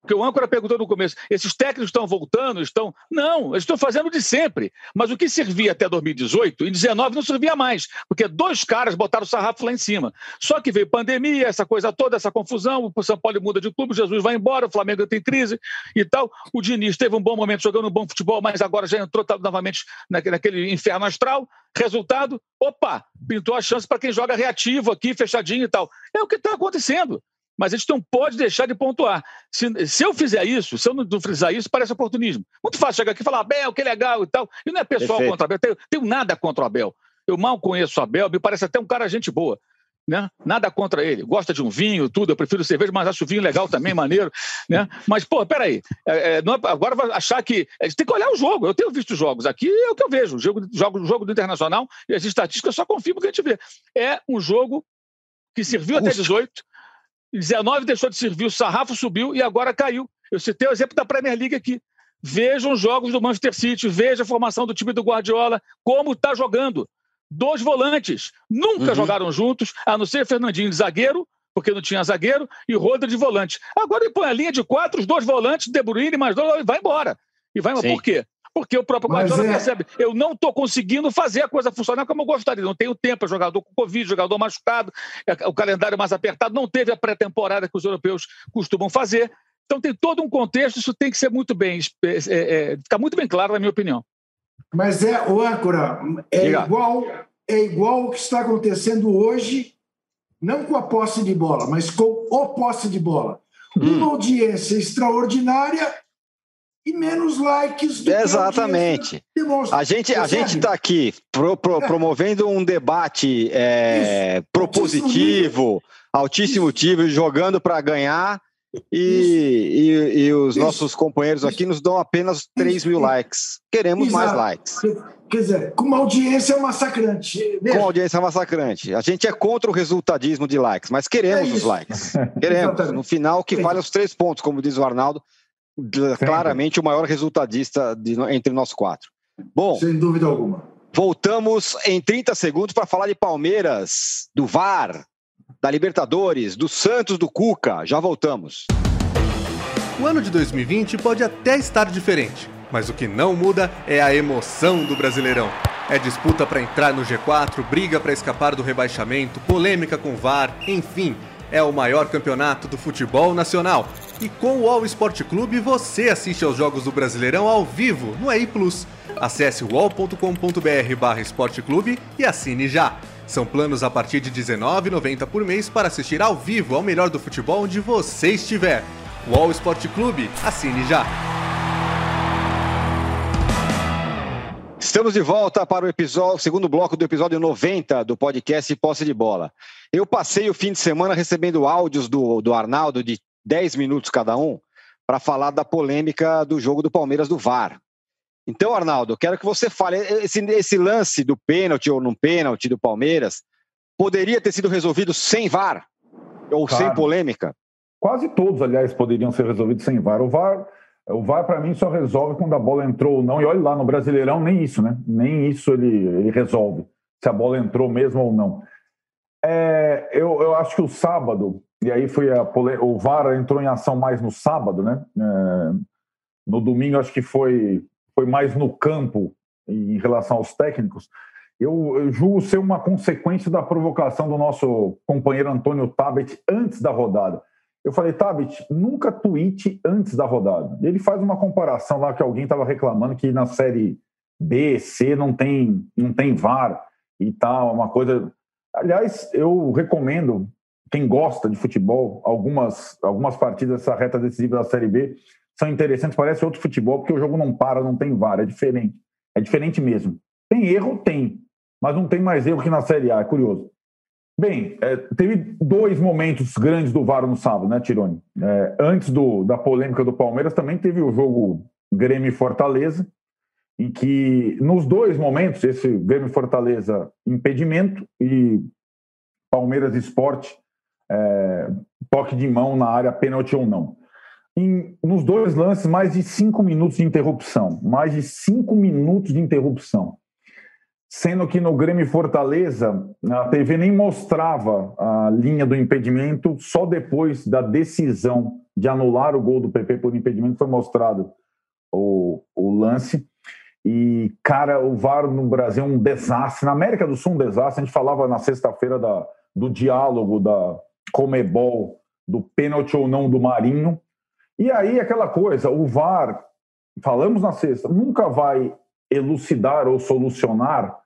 [SPEAKER 3] Porque o âncora perguntou no começo: esses técnicos estão voltando? Estão. Não, eles estão fazendo de sempre. Mas o que servia até 2018, em 19 não servia mais, porque dois caras botaram o sarrafo lá em cima. Só que veio pandemia, essa coisa toda, essa confusão, o São Paulo muda de clube, Jesus vai embora, o Flamengo tem crise e tal. O Diniz teve um bom momento jogando um bom futebol, mas agora já entrou tá, novamente naquele inferno astral. Resultado: opa, pintou a chance para quem joga reativo aqui, fechadinho e tal. É o que está acontecendo mas a gente não pode deixar de pontuar. Se, se eu fizer isso, se eu não, não frisar isso, parece oportunismo. Muito fácil chegar aqui e falar, Abel, que legal e tal. E não é pessoal Perfeito. contra o Abel, tenho, tenho nada contra o Abel. Eu mal conheço o Abel, me parece até um cara gente boa. Né? Nada contra ele. Gosta de um vinho, tudo. Eu prefiro cerveja, mas acho o vinho legal também, maneiro. Né? Mas, pô, peraí. É, é, não, é, agora vai achar que. A gente tem que olhar o jogo. Eu tenho visto jogos. Aqui é o que eu vejo. O jogo, jogo, jogo do Internacional e as estatísticas só confirmam o que a gente vê. É um jogo que serviu Custo. até 18, 19 deixou de servir, o sarrafo subiu e agora caiu. Eu citei o exemplo da Premier League aqui. Vejam os jogos do Manchester City, veja a formação do time do Guardiola, como está jogando. Dois volantes, nunca uhum. jogaram juntos, a não ser Fernandinho de zagueiro, porque não tinha zagueiro, e Rodri de volante. Agora ele põe a linha de quatro, os dois volantes, De Bruyne mais dois, e vai embora. E vai embora. Por quê? Porque o próprio Guardiola é... percebe, eu não estou conseguindo fazer a coisa funcionar como eu gostaria. Não tenho tempo, é jogador com Covid, jogador machucado, é, o calendário mais apertado, não teve a pré-temporada que os europeus costumam fazer. Então tem todo um contexto, isso tem que ser muito bem, é, é, ficar muito bem claro, na minha opinião.
[SPEAKER 2] Mas é, o âncora, é igual, é igual o que está acontecendo hoje, não com a posse de bola, mas com o posse de bola. Hum. Uma audiência extraordinária e menos likes do
[SPEAKER 1] Exatamente. Que a gente a gente está aqui pro, pro, é. promovendo um debate é, propositivo, altíssimo nível, jogando para ganhar. E, e, e, os Isso. nossos companheiros aqui nos dão apenas 3 mil likes. Queremos Exato. mais likes.
[SPEAKER 2] Quer dizer, com uma audiência massacrante.
[SPEAKER 1] Mesmo. Com audiência massacrante. A gente é contra o resultadismo de likes, mas queremos é os likes. Queremos. No final, que vale os três pontos, como diz o Arnaldo claramente o maior resultadista de, entre nós quatro. Bom,
[SPEAKER 2] sem dúvida alguma.
[SPEAKER 1] Voltamos em 30 segundos para falar de Palmeiras, do VAR, da Libertadores, do Santos, do Cuca. Já voltamos.
[SPEAKER 5] O ano de 2020 pode até estar diferente, mas o que não muda é a emoção do Brasileirão. É disputa para entrar no G4, briga para escapar do rebaixamento, polêmica com VAR, enfim, é o maior campeonato do futebol nacional e com o All Sport Clube você assiste aos jogos do Brasileirão ao vivo no EI Plus. Acesse wall.com.br esporteclube e assine já. São planos a partir de R$19,90 por mês para assistir ao vivo ao melhor do futebol onde você estiver. Wall Sport Clube, assine já.
[SPEAKER 1] Estamos de volta para o episódio, segundo bloco do episódio 90 do podcast Posse de Bola. Eu passei o fim de semana recebendo áudios do, do Arnaldo de 10 minutos cada um para falar da polêmica do jogo do Palmeiras do VAR. Então, Arnaldo, quero que você fale. Esse, esse lance do pênalti ou não pênalti do Palmeiras poderia ter sido resolvido sem VAR? Ou claro. sem polêmica?
[SPEAKER 4] Quase todos, aliás, poderiam ser resolvidos sem VAR. O VAR, o VAR para mim, só resolve quando a bola entrou ou não. E olha lá, no Brasileirão, nem isso, né? Nem isso ele, ele resolve, se a bola entrou mesmo ou não. É, eu, eu acho que o sábado, e aí foi a o VAR entrou em ação mais no sábado, né? É, no domingo, acho que foi foi mais no campo em relação aos técnicos, eu, eu julgo ser uma consequência da provocação do nosso companheiro Antônio Tabet antes da rodada. Eu falei, Tabet, nunca tweete antes da rodada. Ele faz uma comparação lá que alguém estava reclamando que na série B, C não tem, não tem VAR e tal, uma coisa. Aliás, eu recomendo quem gosta de futebol, algumas, algumas partidas dessa reta decisiva da Série B, são interessantes, parece outro futebol, porque o jogo não para, não tem VAR, é diferente. É diferente mesmo. Tem erro? Tem. Mas não tem mais erro que na Série A, é curioso. Bem, é, teve dois momentos grandes do VAR no sábado, né, Tironi? É, antes do, da polêmica do Palmeiras, também teve o jogo Grêmio Fortaleza, em que, nos dois momentos, esse Grêmio Fortaleza impedimento e Palmeiras Esporte, é, toque de mão na área, pênalti ou não em, nos dois lances, mais de cinco minutos de interrupção. Mais de cinco minutos de interrupção. Sendo que no Grêmio Fortaleza, a TV nem mostrava a linha do impedimento, só depois da decisão de anular o gol do PP por impedimento foi mostrado o, o lance. E, cara, o VAR no Brasil é um desastre. Na América do Sul, um desastre. A gente falava na sexta-feira do diálogo da Comebol, do pênalti ou não do Marinho. E aí, aquela coisa, o VAR, falamos na sexta, nunca vai elucidar ou solucionar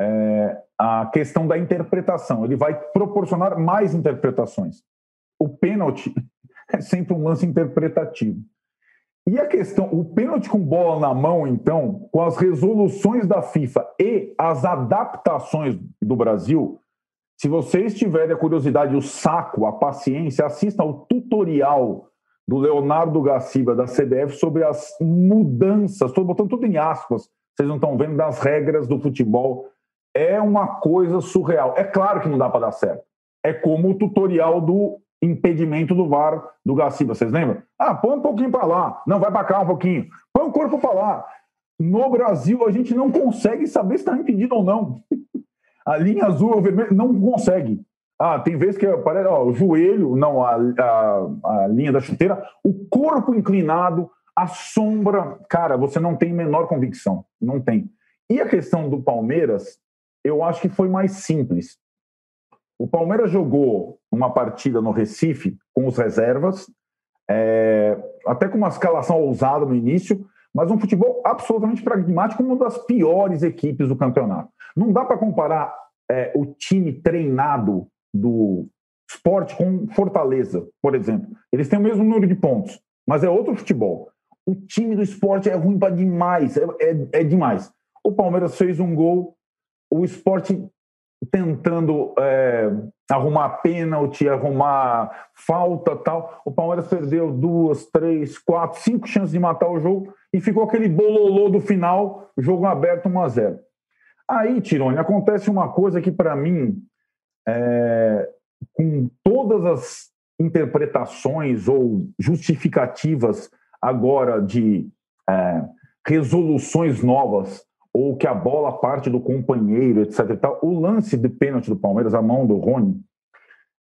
[SPEAKER 4] é, a questão da interpretação. Ele vai proporcionar mais interpretações. O pênalti é sempre um lance interpretativo. E a questão, o pênalti com bola na mão, então, com as resoluções da FIFA e as adaptações do Brasil, se vocês tiverem a curiosidade, o saco, a paciência, assista ao tutorial do Leonardo Gaciba, da CBF, sobre as mudanças, estou botando tudo em aspas, vocês não estão vendo, das regras do futebol. É uma coisa surreal. É claro que não dá para dar certo. É como o tutorial do impedimento do VAR do Gaciba, vocês lembram? Ah, põe um pouquinho para lá, não, vai para cá um pouquinho, põe o corpo para lá. No Brasil, a gente não consegue saber se está impedido ou não. A linha azul ou vermelha não consegue. Ah, tem vezes que aparece ó, o joelho, não, a, a, a linha da chuteira, o corpo inclinado, a sombra. Cara, você não tem menor convicção. Não tem. E a questão do Palmeiras, eu acho que foi mais simples. O Palmeiras jogou uma partida no Recife com os reservas, é, até com uma escalação ousada no início, mas um futebol absolutamente pragmático, uma das piores equipes do campeonato. Não dá para comparar é, o time treinado do esporte com Fortaleza, por exemplo. Eles têm o mesmo número de pontos, mas é outro futebol. O time do esporte é ruim para demais, é, é, é, demais. O Palmeiras fez um gol, o esporte tentando é, arrumar pênalti, arrumar falta tal. O Palmeiras perdeu duas, três, quatro, cinco chances de matar o jogo e ficou aquele bololô do final, jogo aberto 1 a 0 Aí, Tirone, acontece uma coisa que para mim é, com todas as interpretações ou justificativas agora de é, resoluções novas ou que a bola parte do companheiro, etc. o lance de pênalti do Palmeiras, a mão do Rony,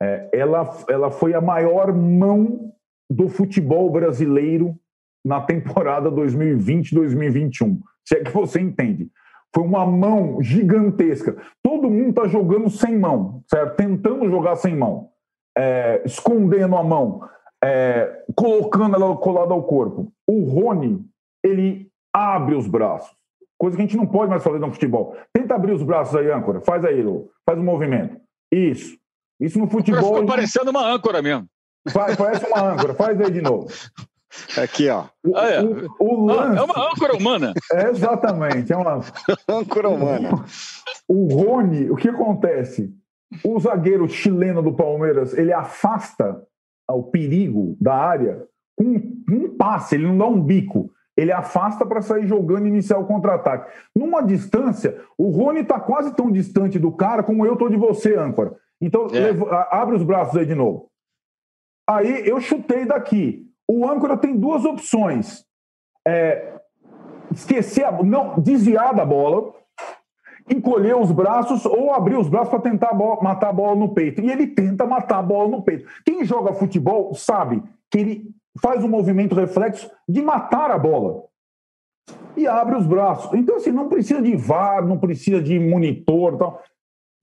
[SPEAKER 4] é, ela, ela foi a maior mão do futebol brasileiro na temporada 2020-2021. Se é que você entende. Foi uma mão gigantesca. Todo mundo está jogando sem mão, certo? Tentando jogar sem mão, é, escondendo a mão, é, colocando ela colada ao corpo. O Rony, ele abre os braços, coisa que a gente não pode mais fazer no futebol. Tenta abrir os braços aí, âncora. Faz aí, faz o um movimento. Isso. Isso no futebol. Ficou
[SPEAKER 3] parecendo uma âncora mesmo.
[SPEAKER 4] Faz, parece uma âncora. Faz aí de novo.
[SPEAKER 1] Aqui, ó.
[SPEAKER 3] O, ah, é. O, o lance... ah, é uma âncora humana.
[SPEAKER 4] É, exatamente, é uma
[SPEAKER 1] âncora humana.
[SPEAKER 4] O Rony, o que acontece? O zagueiro chileno do Palmeiras, ele afasta o perigo da área com um passe, ele não dá um bico. Ele afasta para sair jogando e iniciar o contra-ataque. Numa distância, o Rony está quase tão distante do cara como eu estou de você, âncora. Então, é. abre os braços aí de novo. Aí eu chutei daqui. O âncora tem duas opções. É, esquecer, a, não, desviar da bola, encolher os braços ou abrir os braços para tentar a bola, matar a bola no peito. E ele tenta matar a bola no peito. Quem joga futebol sabe que ele faz um movimento reflexo de matar a bola e abre os braços. Então, assim, não precisa de VAR, não precisa de monitor tal.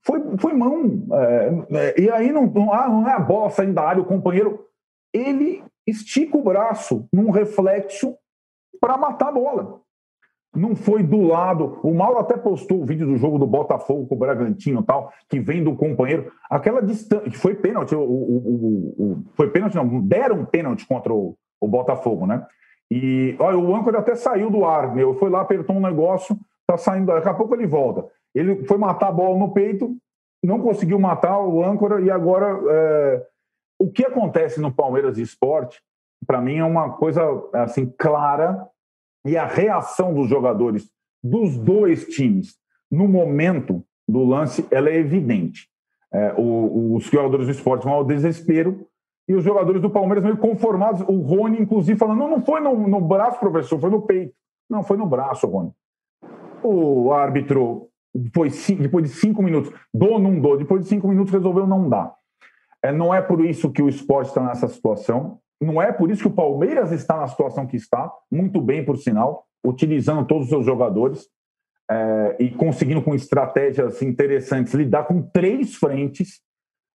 [SPEAKER 4] Foi, foi mão. É, é, e aí não, não, ah, não é a bola saindo da área, o companheiro. Ele estica o braço num reflexo para matar a bola. Não foi do lado. O Mauro até postou o vídeo do jogo do Botafogo com o Bragantino tal, que vem do companheiro. Aquela distância. Foi pênalti. O, o, o, foi pênalti, não. Deram pênalti contra o, o Botafogo, né? E olha, o âncora até saiu do ar, meu. Foi lá, apertou um negócio, tá saindo. Daqui a pouco ele volta. Ele foi matar a bola no peito, não conseguiu matar o âncora e agora. É... O que acontece no Palmeiras Esporte, para mim, é uma coisa assim clara e a reação dos jogadores dos dois times no momento do lance ela é evidente. É, o, os jogadores do esporte vão ao desespero e os jogadores do Palmeiras meio conformados. O Rony, inclusive, falando: não, não foi no, no braço, professor, foi no peito. Não, foi no braço, Rony. O árbitro, depois, depois de cinco minutos, dou, não dou, depois de cinco minutos resolveu não dar. É, não é por isso que o esporte está nessa situação. Não é por isso que o Palmeiras está na situação que está, muito bem, por sinal, utilizando todos os seus jogadores é, e conseguindo, com estratégias interessantes, lidar com três frentes.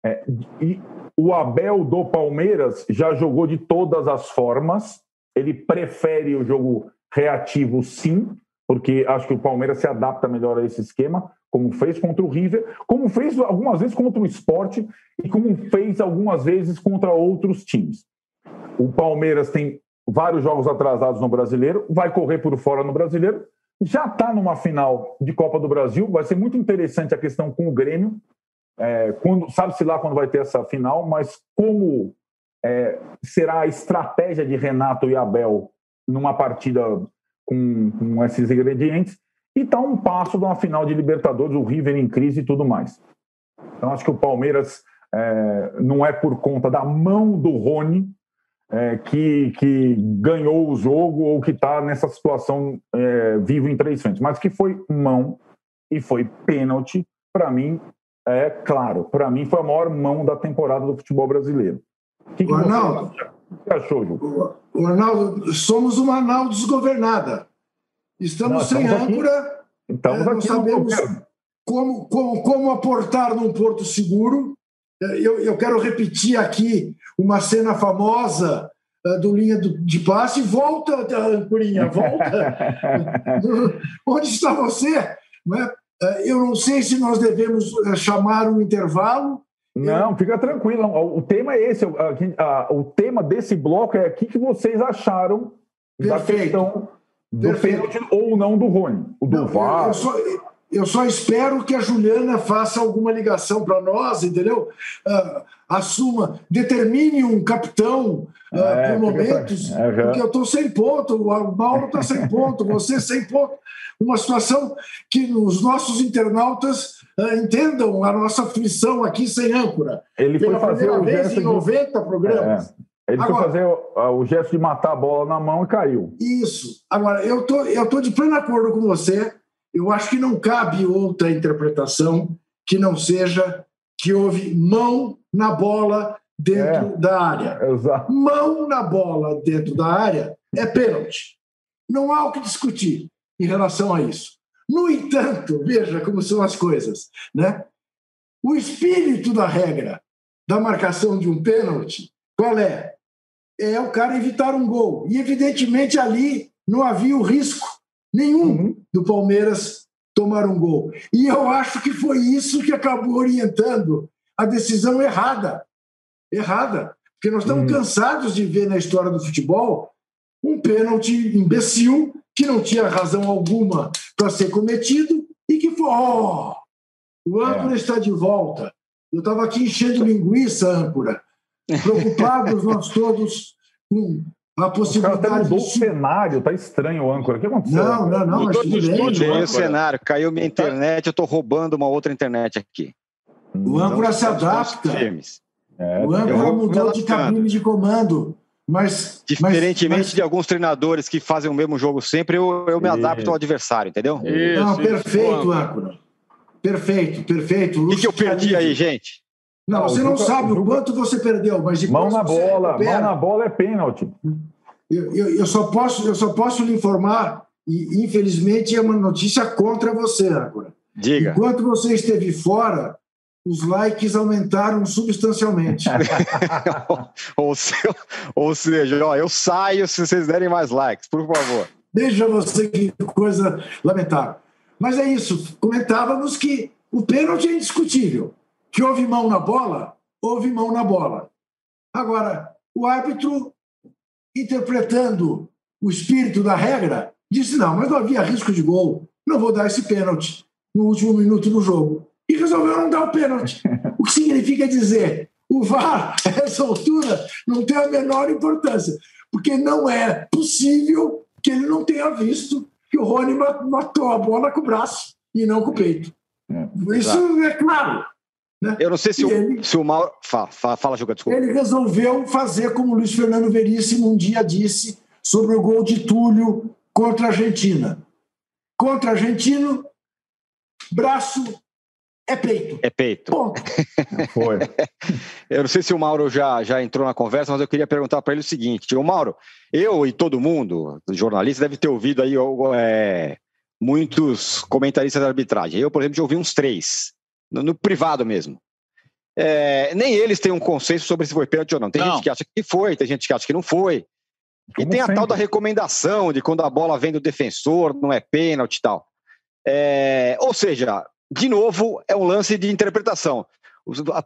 [SPEAKER 4] É, e o Abel do Palmeiras já jogou de todas as formas. Ele prefere o jogo reativo, sim, porque acho que o Palmeiras se adapta melhor a esse esquema, como fez contra o River, como fez algumas vezes contra o Esporte e como fez algumas vezes contra outros times. O Palmeiras tem vários jogos atrasados no Brasileiro, vai correr por fora no Brasileiro, já está numa final de Copa do Brasil, vai ser muito interessante a questão com o Grêmio, é, quando sabe-se lá quando vai ter essa final, mas como é, será a estratégia de Renato e Abel numa partida com, com esses ingredientes, e está um passo de uma final de Libertadores, o River em crise e tudo mais. Então acho que o Palmeiras é, não é por conta da mão do Rony, é, que, que ganhou o jogo ou que está nessa situação é, vivo em três frentes, mas que foi mão e foi pênalti, para mim, é claro, para mim foi a maior mão da temporada do futebol brasileiro.
[SPEAKER 2] O que, que Arnaldo, você achou, Ju? O Arnaldo, somos uma nau desgovernada. Estamos, sem âncora.
[SPEAKER 4] Aqui, estamos é,
[SPEAKER 2] não sabemos como, como, como aportar num porto seguro eu, eu quero repetir aqui uma cena famosa uh, do linha de passe. Volta, Ancorinha, volta. Onde está você? Né? Eu não sei se nós devemos chamar um intervalo.
[SPEAKER 4] Não, fica tranquilo. O tema é esse. O tema desse bloco é o que vocês acharam Perfeito. da questão do pênalti ou não do Rony. O do não, VAR. Eu,
[SPEAKER 2] eu, eu só espero que a Juliana faça alguma ligação para nós, entendeu? Uh, assuma, determine um capitão uh, é, por momentos, é, porque eu estou sem ponto, o Mauro está sem ponto, você sem ponto. Uma situação que os nossos internautas uh, entendam a nossa aflição aqui sem âncora.
[SPEAKER 4] Ele Pela foi fazer o vez
[SPEAKER 2] gesto em 90 de... programas.
[SPEAKER 4] É. Ele Agora, foi fazer o, o, gesto de matar a bola na mão e caiu.
[SPEAKER 2] Isso. Agora, eu tô, estou tô de pleno acordo com você eu acho que não cabe outra interpretação que não seja que houve mão na bola dentro é, da área.
[SPEAKER 4] Exato.
[SPEAKER 2] Mão na bola dentro da área é pênalti. Não há o que discutir em relação a isso. No entanto, veja como são as coisas, né? O espírito da regra da marcação de um pênalti, qual é? É o cara evitar um gol. E evidentemente ali não havia o risco nenhum uhum. do Palmeiras tomar um gol. E eu acho que foi isso que acabou orientando a decisão errada. Errada. Porque nós estamos uhum. cansados de ver na história do futebol um pênalti imbecil que não tinha razão alguma para ser cometido e que foi. Oh, o âncora é. está de volta. Eu estava aqui enchendo linguiça, âncora. Preocupados nós todos com a possibilidade. O
[SPEAKER 4] cara até mudou de... o cenário, tá estranho o âncora. O que aconteceu?
[SPEAKER 2] Não, não, não. Mudou
[SPEAKER 1] mas tudo bem. o cenário, caiu minha internet, eu estou roubando uma outra internet aqui.
[SPEAKER 2] O âncora se adapta. É, o âncora mudou de cabine de comando. Mas,
[SPEAKER 1] Diferentemente mas, mas... de alguns treinadores que fazem o mesmo jogo sempre, eu, eu me adapto ao adversário, entendeu?
[SPEAKER 2] Isso, Não, perfeito, âncora. Perfeito, perfeito.
[SPEAKER 1] O que, que eu perdi aí, gente?
[SPEAKER 2] Não, você não sabe o quanto você perdeu, mas
[SPEAKER 4] Mão na bola, mão na bola é pênalti.
[SPEAKER 2] Eu, eu, eu, só posso, eu só posso lhe informar, e infelizmente é uma notícia contra você, agora.
[SPEAKER 1] Diga.
[SPEAKER 2] Enquanto você esteve fora, os likes aumentaram substancialmente.
[SPEAKER 1] ou, ou seja, ó, eu saio se vocês derem mais likes, por favor.
[SPEAKER 2] Veja você que coisa lamentável. Mas é isso, comentávamos que o pênalti é indiscutível. Que houve mão na bola, houve mão na bola. Agora, o árbitro, interpretando o espírito da regra, disse: não, mas não havia risco de gol, não vou dar esse pênalti no último minuto do jogo e resolveu não dar o pênalti. O que significa dizer o VAR, a essa altura, não tem a menor importância, porque não é possível que ele não tenha visto que o Rony matou a bola com o braço e não com o peito. É, Isso é claro.
[SPEAKER 1] Né? Eu não sei se, o, ele, se o Mauro. Fala, fala, fala Juga, desculpa.
[SPEAKER 2] Ele resolveu fazer como o Luiz Fernando Veríssimo um dia disse sobre o gol de Túlio contra a Argentina. Contra a Argentina, braço é peito.
[SPEAKER 1] É peito.
[SPEAKER 2] Ponto.
[SPEAKER 4] Foi.
[SPEAKER 1] eu não sei se o Mauro já, já entrou na conversa, mas eu queria perguntar para ele o seguinte: o Mauro, eu e todo mundo, jornalista, deve ter ouvido aí é, muitos comentaristas da arbitragem. Eu, por exemplo, já ouvi uns três, no, no privado mesmo. É, nem eles têm um consenso sobre se foi pênalti ou não. Tem não. gente que acha que foi, tem gente que acha que não foi. Como e tem sempre. a tal da recomendação de quando a bola vem do defensor, não é pênalti e tal. É, ou seja, de novo, é um lance de interpretação.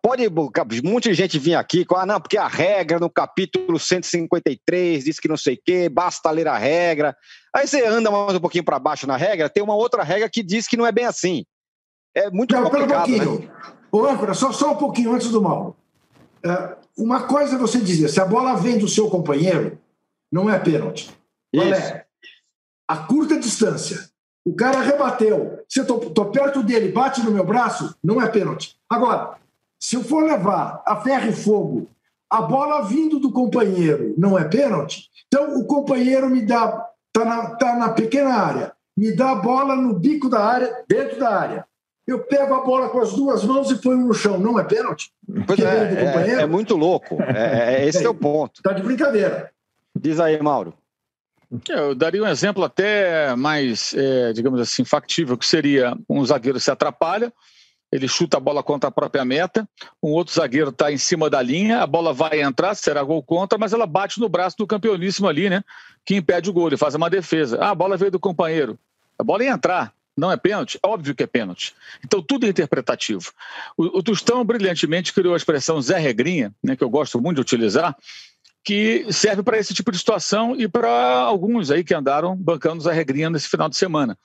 [SPEAKER 1] Pode um monte de gente vir aqui com, ah, não, porque a regra no capítulo 153 diz que não sei o quê, basta ler a regra. Aí você anda mais um pouquinho para baixo na regra, tem uma outra regra que diz que não é bem assim. É muito não, complicado. Um pouquinho. Né?
[SPEAKER 2] Ô, âncora, só, só um pouquinho antes do mal. É, uma coisa é você dizer, se a bola vem do seu companheiro, não é pênalti. Qual é? A curta distância o cara rebateu. Se eu tô, tô, perto dele, bate no meu braço, não é pênalti. Agora, se eu for levar a ferro e fogo, a bola vindo do companheiro não é pênalti, então o companheiro me dá, tá na, tá na pequena área, me dá a bola no bico da área, dentro da área. Eu pego a bola com as duas mãos e ponho no chão. Não é pênalti?
[SPEAKER 1] Pois é, é, é, muito louco. É, é esse é, o ponto.
[SPEAKER 2] Tá de brincadeira.
[SPEAKER 1] Diz aí, Mauro.
[SPEAKER 3] É, eu daria um exemplo até mais, é, digamos assim, factível, que seria um zagueiro se atrapalha, ele chuta a bola contra a própria meta, um outro zagueiro está em cima da linha, a bola vai entrar, será gol contra, mas ela bate no braço do campeoníssimo ali, né? Que impede o gol, ele faz uma defesa. Ah, a bola veio do companheiro. A bola ia entrar, não é pênalti? Óbvio que é pênalti. Então tudo é interpretativo. O, o Tostão brilhantemente criou a expressão Zé Regrinha, né, que eu gosto muito de utilizar, que serve para esse tipo de situação e para alguns aí que andaram bancando a regrinha nesse final de semana.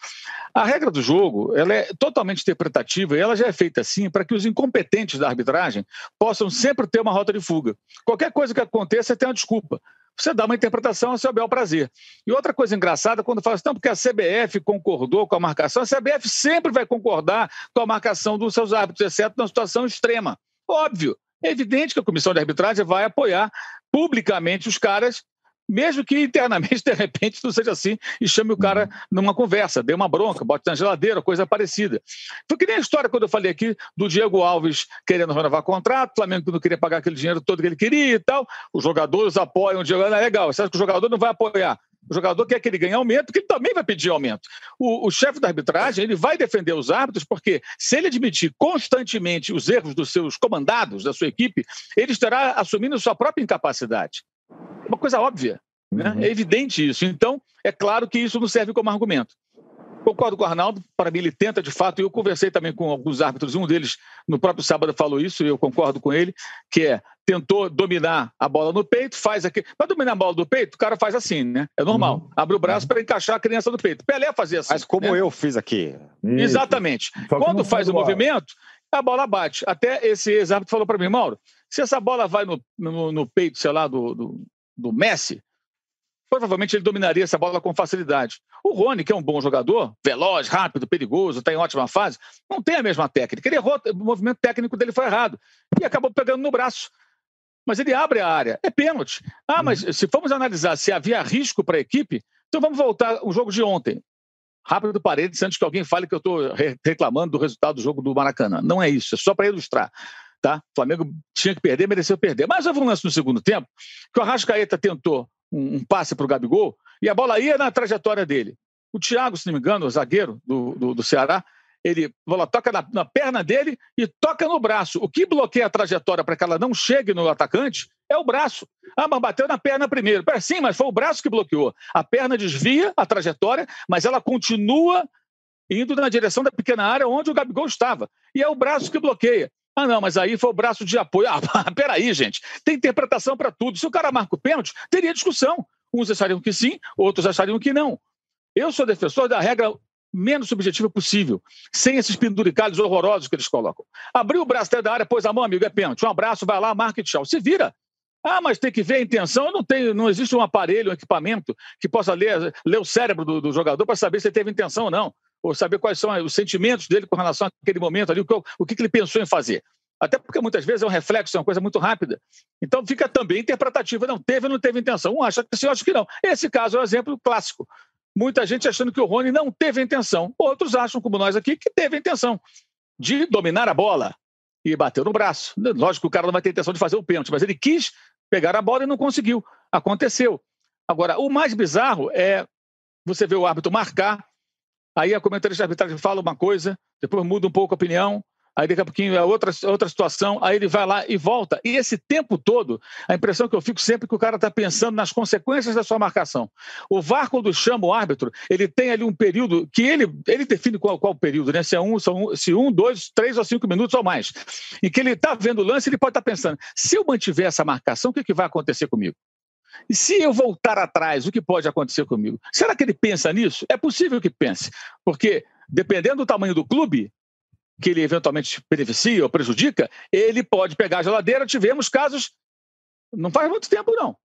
[SPEAKER 3] A regra do jogo ela é totalmente interpretativa e ela já é feita assim para que os incompetentes da arbitragem possam sempre ter uma rota de fuga. Qualquer coisa que aconteça tem uma desculpa. Você dá uma interpretação a seu bel prazer. E outra coisa engraçada, quando fala assim, não, porque a CBF concordou com a marcação, a CBF sempre vai concordar com a marcação dos seus árbitros, exceto na situação extrema. Óbvio. É evidente que a comissão de arbitragem vai apoiar publicamente os caras, mesmo que internamente, de repente, não seja assim, e chame o cara numa conversa, dê uma bronca, bote na geladeira, coisa parecida. Foi que nem a história quando eu falei aqui do Diego Alves querendo renovar contrato, o Flamengo não queria pagar aquele dinheiro todo que ele queria e tal. Os jogadores apoiam o Diego, não é legal. Você acha que o jogador não vai apoiar? O jogador quer que ele ganhe aumento, porque ele também vai pedir aumento. O, o, chefe da arbitragem ele vai defender os árbitros, porque se ele admitir constantemente os erros dos seus comandados, da sua equipe, ele estará assumindo sua própria incapacidade. Uma coisa óbvia. Né? Uhum. É evidente isso. Então, é claro que isso não serve como argumento. Concordo com o Arnaldo, para mim ele tenta de fato, e eu conversei também com alguns árbitros, um deles no próprio sábado falou isso, e eu concordo com ele, que é tentou dominar a bola no peito, faz aqui. Para dominar a bola do peito, o cara faz assim, né? É normal. Uhum. Abre o braço para encaixar a criança no peito. Pelé fazia assim.
[SPEAKER 1] Mas como
[SPEAKER 3] né?
[SPEAKER 1] eu fiz aqui.
[SPEAKER 3] Exatamente. Quando faz o movimento, a bola bate. Até esse ex-árbitro falou para mim, Mauro, se essa bola vai no, no, no peito, sei lá, do, do, do, Messi, provavelmente ele dominaria essa bola com facilidade. O Rony, que é um bom jogador, veloz, rápido, perigoso, está em ótima fase, não tem a mesma técnica. Ele errou, o movimento técnico dele foi errado e acabou pegando no braço. Mas ele abre a área, é pênalti. Ah, mas uhum. se formos analisar se havia risco para a equipe, então vamos voltar ao jogo de ontem. Rápido parede, antes que alguém fale que eu estou reclamando do resultado do jogo do Maracanã. Não é isso, é só para ilustrar. Tá? O Flamengo tinha que perder, mereceu perder. Mas houve um lance no segundo tempo que o Arrascaeta tentou um, um passe para o Gabigol e a bola ia na trajetória dele. O Thiago, se não me engano, o zagueiro do, do, do Ceará, ele bola toca na, na, perna dele e toca no braço. O que bloqueia a trajetória para que ela não chegue no atacante é o braço. Ah, mas bateu na perna primeiro. Sim, mas foi o braço que bloqueou. A perna desvia a trajetória, mas ela continua indo na direção da pequena área onde o Gabigol estava. E é o braço que bloqueia. Ah, não, mas aí foi o braço de apoio. Ah, peraí, gente. Tem interpretação para tudo. Se o cara marca o pênalti, teria discussão. Uns achariam que sim, outros achariam que não. Eu sou defensor da regra menos subjetiva possível, sem esses penduricalhos horrorosos que eles colocam. Abriu o braço da área, pôs a mão, amigo, é pênalti. Um abraço, vai lá, marca e tchau. Se vira. Ah, mas tem que ver a intenção. Não, tem, não existe um aparelho, um equipamento que possa ler, ler o cérebro do, do jogador para saber se ele teve intenção ou não ou saber quais são os sentimentos dele com relação àquele momento ali, o que, o que ele pensou em fazer. Até porque muitas vezes é um reflexo, é uma coisa muito rápida. Então fica também interpretativa. Não teve ou não teve intenção. Um acha que sim, outro que não. Esse caso é um exemplo clássico. Muita gente achando que o Rony não teve intenção. Outros acham, como nós aqui, que teve intenção de dominar a bola e bateu no braço. Lógico que o cara não vai ter intenção de fazer o pênalti, mas ele quis pegar a bola e não conseguiu. Aconteceu. Agora, o mais bizarro é você ver o árbitro marcar aí a comentarista de arbitragem fala uma coisa, depois muda um pouco a opinião, aí daqui a pouquinho é outra, outra situação, aí ele vai lá e volta. E esse tempo todo, a impressão que eu fico sempre é que o cara está pensando nas consequências da sua marcação. O VAR, quando chama o árbitro, ele tem ali um período que ele, ele define qual, qual período, né? Se é um, se um, dois, três ou cinco minutos ou mais. E que ele está vendo o lance, ele pode estar tá pensando: se eu mantiver essa marcação, o que, que vai acontecer comigo? E se eu voltar atrás, o que pode acontecer comigo? Será que ele pensa nisso? É possível que pense, porque dependendo do tamanho do clube, que ele eventualmente beneficia ou prejudica, ele pode pegar a geladeira. Tivemos casos, não faz muito tempo, não.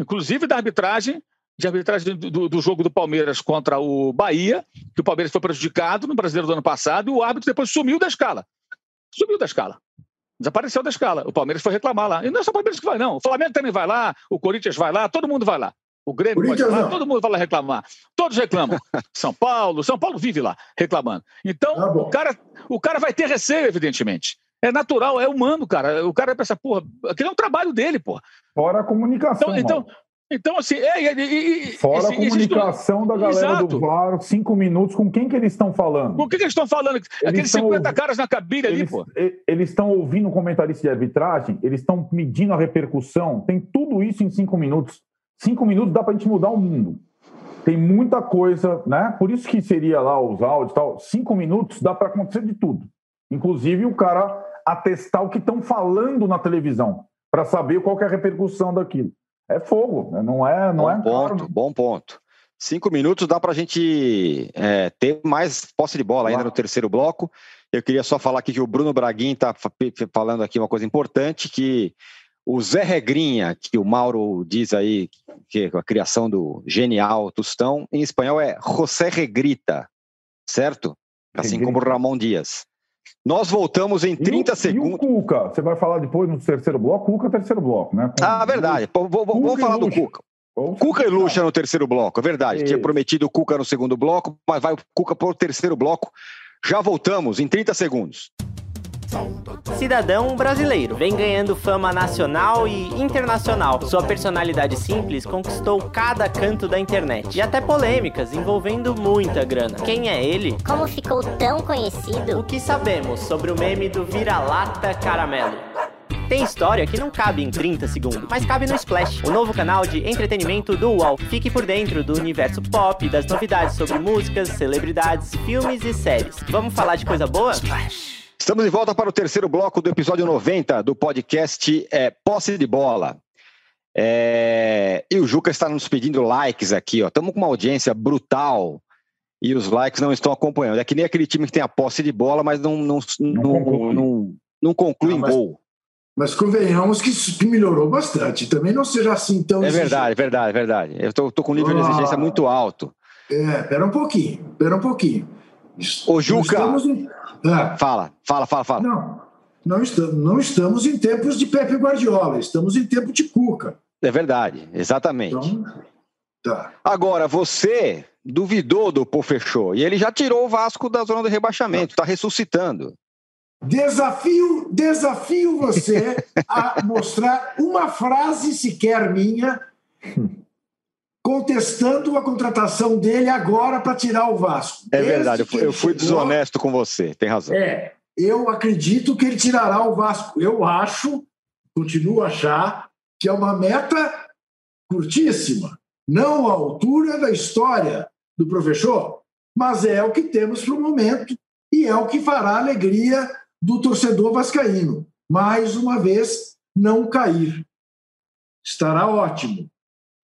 [SPEAKER 3] Inclusive da arbitragem, de arbitragem do, do jogo do Palmeiras contra o Bahia, que o Palmeiras foi prejudicado no brasileiro do ano passado, e o árbitro depois sumiu da escala. Sumiu da escala. Desapareceu da escala. O Palmeiras foi reclamar lá. E não é só o Palmeiras que vai, não. O Flamengo também vai lá, o Corinthians vai lá, todo mundo vai lá. O Grêmio pode lá, todo mundo vai lá reclamar. Todos reclamam. São Paulo, São Paulo vive lá reclamando. Então, ah, o, cara, o cara vai ter receio, evidentemente. É natural, é humano, cara. O cara pensa, porra, aquele é um trabalho dele, porra.
[SPEAKER 4] Fora a comunicação.
[SPEAKER 3] Então, então, então, assim, é,
[SPEAKER 4] e, Fora esse, a comunicação da galera Exato. do VAR, cinco minutos, com quem que eles estão falando?
[SPEAKER 3] Com quem que eles estão falando? Eles Aqueles 50 caras na cabine
[SPEAKER 4] ali,
[SPEAKER 3] pô.
[SPEAKER 4] Eles estão ouvindo o comentarista de arbitragem, eles estão medindo a repercussão, tem tudo isso em cinco minutos. Cinco minutos dá para a gente mudar o mundo. Tem muita coisa, né? Por isso que seria lá os áudios e tal. Cinco minutos dá para acontecer de tudo. Inclusive o cara atestar o que estão falando na televisão, para saber qual é a repercussão daquilo é fogo, né? não é, não
[SPEAKER 1] bom
[SPEAKER 4] é
[SPEAKER 1] ponto, caro. Bom ponto. Cinco minutos dá para a gente é, ter mais posse de bola ainda no terceiro bloco. Eu queria só falar aqui que o Bruno Braguin está falando aqui uma coisa importante, que o Zé Regrinha, que o Mauro diz aí, que é a criação do genial Tostão, em espanhol é José Regrita, certo? Assim Regrita. como Ramon Dias. Nós voltamos em 30 e o, segundos.
[SPEAKER 4] E o Cuca? Você vai falar depois no terceiro bloco? Cuca, terceiro bloco, né?
[SPEAKER 1] Com... Ah, verdade. vamos falar do Cuca. Vamos Cuca e Lucha no terceiro bloco, é verdade. Tinha prometido o Cuca no segundo bloco, mas vai o Cuca para o terceiro bloco. Já voltamos em 30 segundos.
[SPEAKER 6] Cidadão brasileiro, vem ganhando fama nacional e internacional. Sua personalidade simples conquistou cada canto da internet e até polêmicas envolvendo muita grana. Quem é ele?
[SPEAKER 7] Como ficou tão conhecido?
[SPEAKER 6] O que sabemos sobre o meme do vira-lata caramelo? Tem história que não cabe em 30 segundos, mas cabe no Splash, o novo canal de entretenimento do UOL. Fique por dentro do universo pop, das novidades sobre músicas, celebridades, filmes e séries. Vamos falar de coisa boa?
[SPEAKER 1] Splash. Estamos de volta para o terceiro bloco do episódio 90 do podcast é, Posse de Bola. É... E o Juca está nos pedindo likes aqui, ó. Estamos com uma audiência brutal e os likes não estão acompanhando. É que nem aquele time que tem a posse de bola, mas não, não, não, não conclui, não, não conclui ah, mas, em gol.
[SPEAKER 2] Mas convenhamos que, que melhorou bastante. Também não seja assim tão.
[SPEAKER 1] É verdade, verdade, verdade. Eu estou com um nível ah, de exigência muito alto.
[SPEAKER 2] É, pera um pouquinho, pera um pouquinho.
[SPEAKER 1] Ô, Juca. Em... Ah. Fala, fala, fala, fala.
[SPEAKER 2] Não, não estamos, não estamos em tempos de Pepe Guardiola, estamos em tempo de Cuca.
[SPEAKER 1] É verdade, exatamente. Então, tá. Agora, você duvidou do Pô Fechou e ele já tirou o Vasco da zona do rebaixamento, está ressuscitando.
[SPEAKER 2] Desafio, desafio você a mostrar uma frase sequer minha contestando a contratação dele agora para tirar o Vasco.
[SPEAKER 1] É Desde verdade, eu fui, desonesto com você, tem razão.
[SPEAKER 2] É, eu acredito que ele tirará o Vasco. Eu acho, continuo a achar, que é uma meta curtíssima, não à altura da história do professor, mas é o que temos para o momento e é o que fará a alegria do torcedor vascaíno. Mais uma vez, não cair. Estará ótimo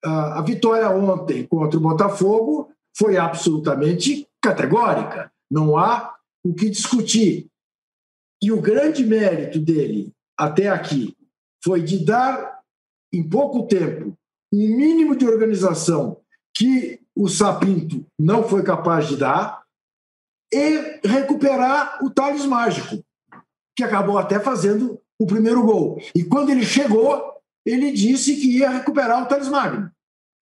[SPEAKER 2] a vitória ontem contra o Botafogo foi absolutamente categórica. Não há o que discutir. E o grande mérito dele até aqui foi de dar, em pouco tempo, um mínimo de organização que o Sapinto não foi capaz de dar e recuperar o Thales Mágico, que acabou até fazendo o primeiro gol. E quando ele chegou, ele disse que ia recuperar o Thales Magno.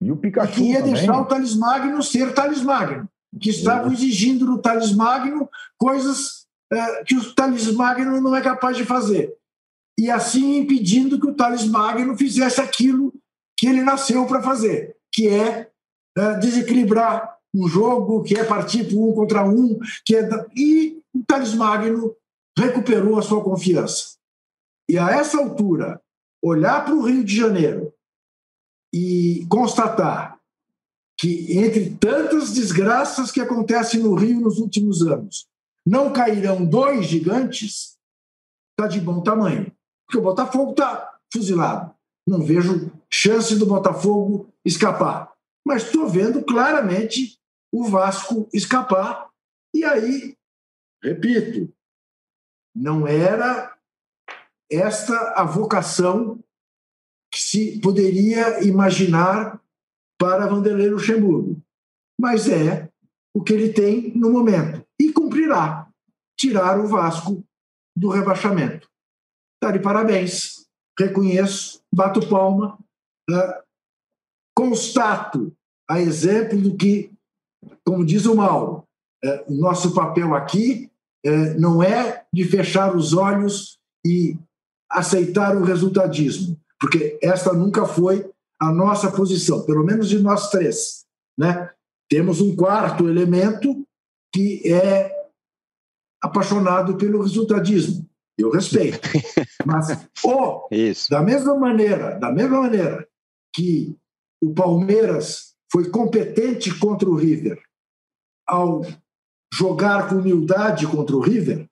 [SPEAKER 4] E o Pikachu.
[SPEAKER 2] que ia também. deixar o Thales Magno ser Thales Magno. Que estavam exigindo no Thales Magno coisas é, que o Thales Magno não é capaz de fazer. E assim impedindo que o Thales Magno fizesse aquilo que ele nasceu para fazer, que é, é desequilibrar um jogo, que é partir para um contra um, que é e o Thales Magno recuperou a sua confiança. E a essa altura, olhar para o Rio de Janeiro e constatar que, entre tantas desgraças que acontecem no Rio nos últimos anos, não cairão dois gigantes, está de bom tamanho. Porque o Botafogo está fuzilado. Não vejo chance do Botafogo escapar. Mas estou vendo claramente o Vasco escapar. E aí, repito, não era esta a vocação que se poderia imaginar para Vanderlei Luxemburgo. Mas é o que ele tem no momento. E cumprirá tirar o Vasco do rebaixamento. Está de parabéns. Reconheço, bato palma, uh, constato a exemplo do que, como diz o Mauro, uh, o nosso papel aqui uh, não é de fechar os olhos e aceitar o resultadismo porque esta nunca foi a nossa posição, pelo menos de nós três. Né? Temos um quarto elemento que é apaixonado pelo resultadismo. Eu respeito. Mas oh, Isso. da mesma maneira, da mesma maneira que o Palmeiras foi competente contra o River ao jogar com humildade contra o River,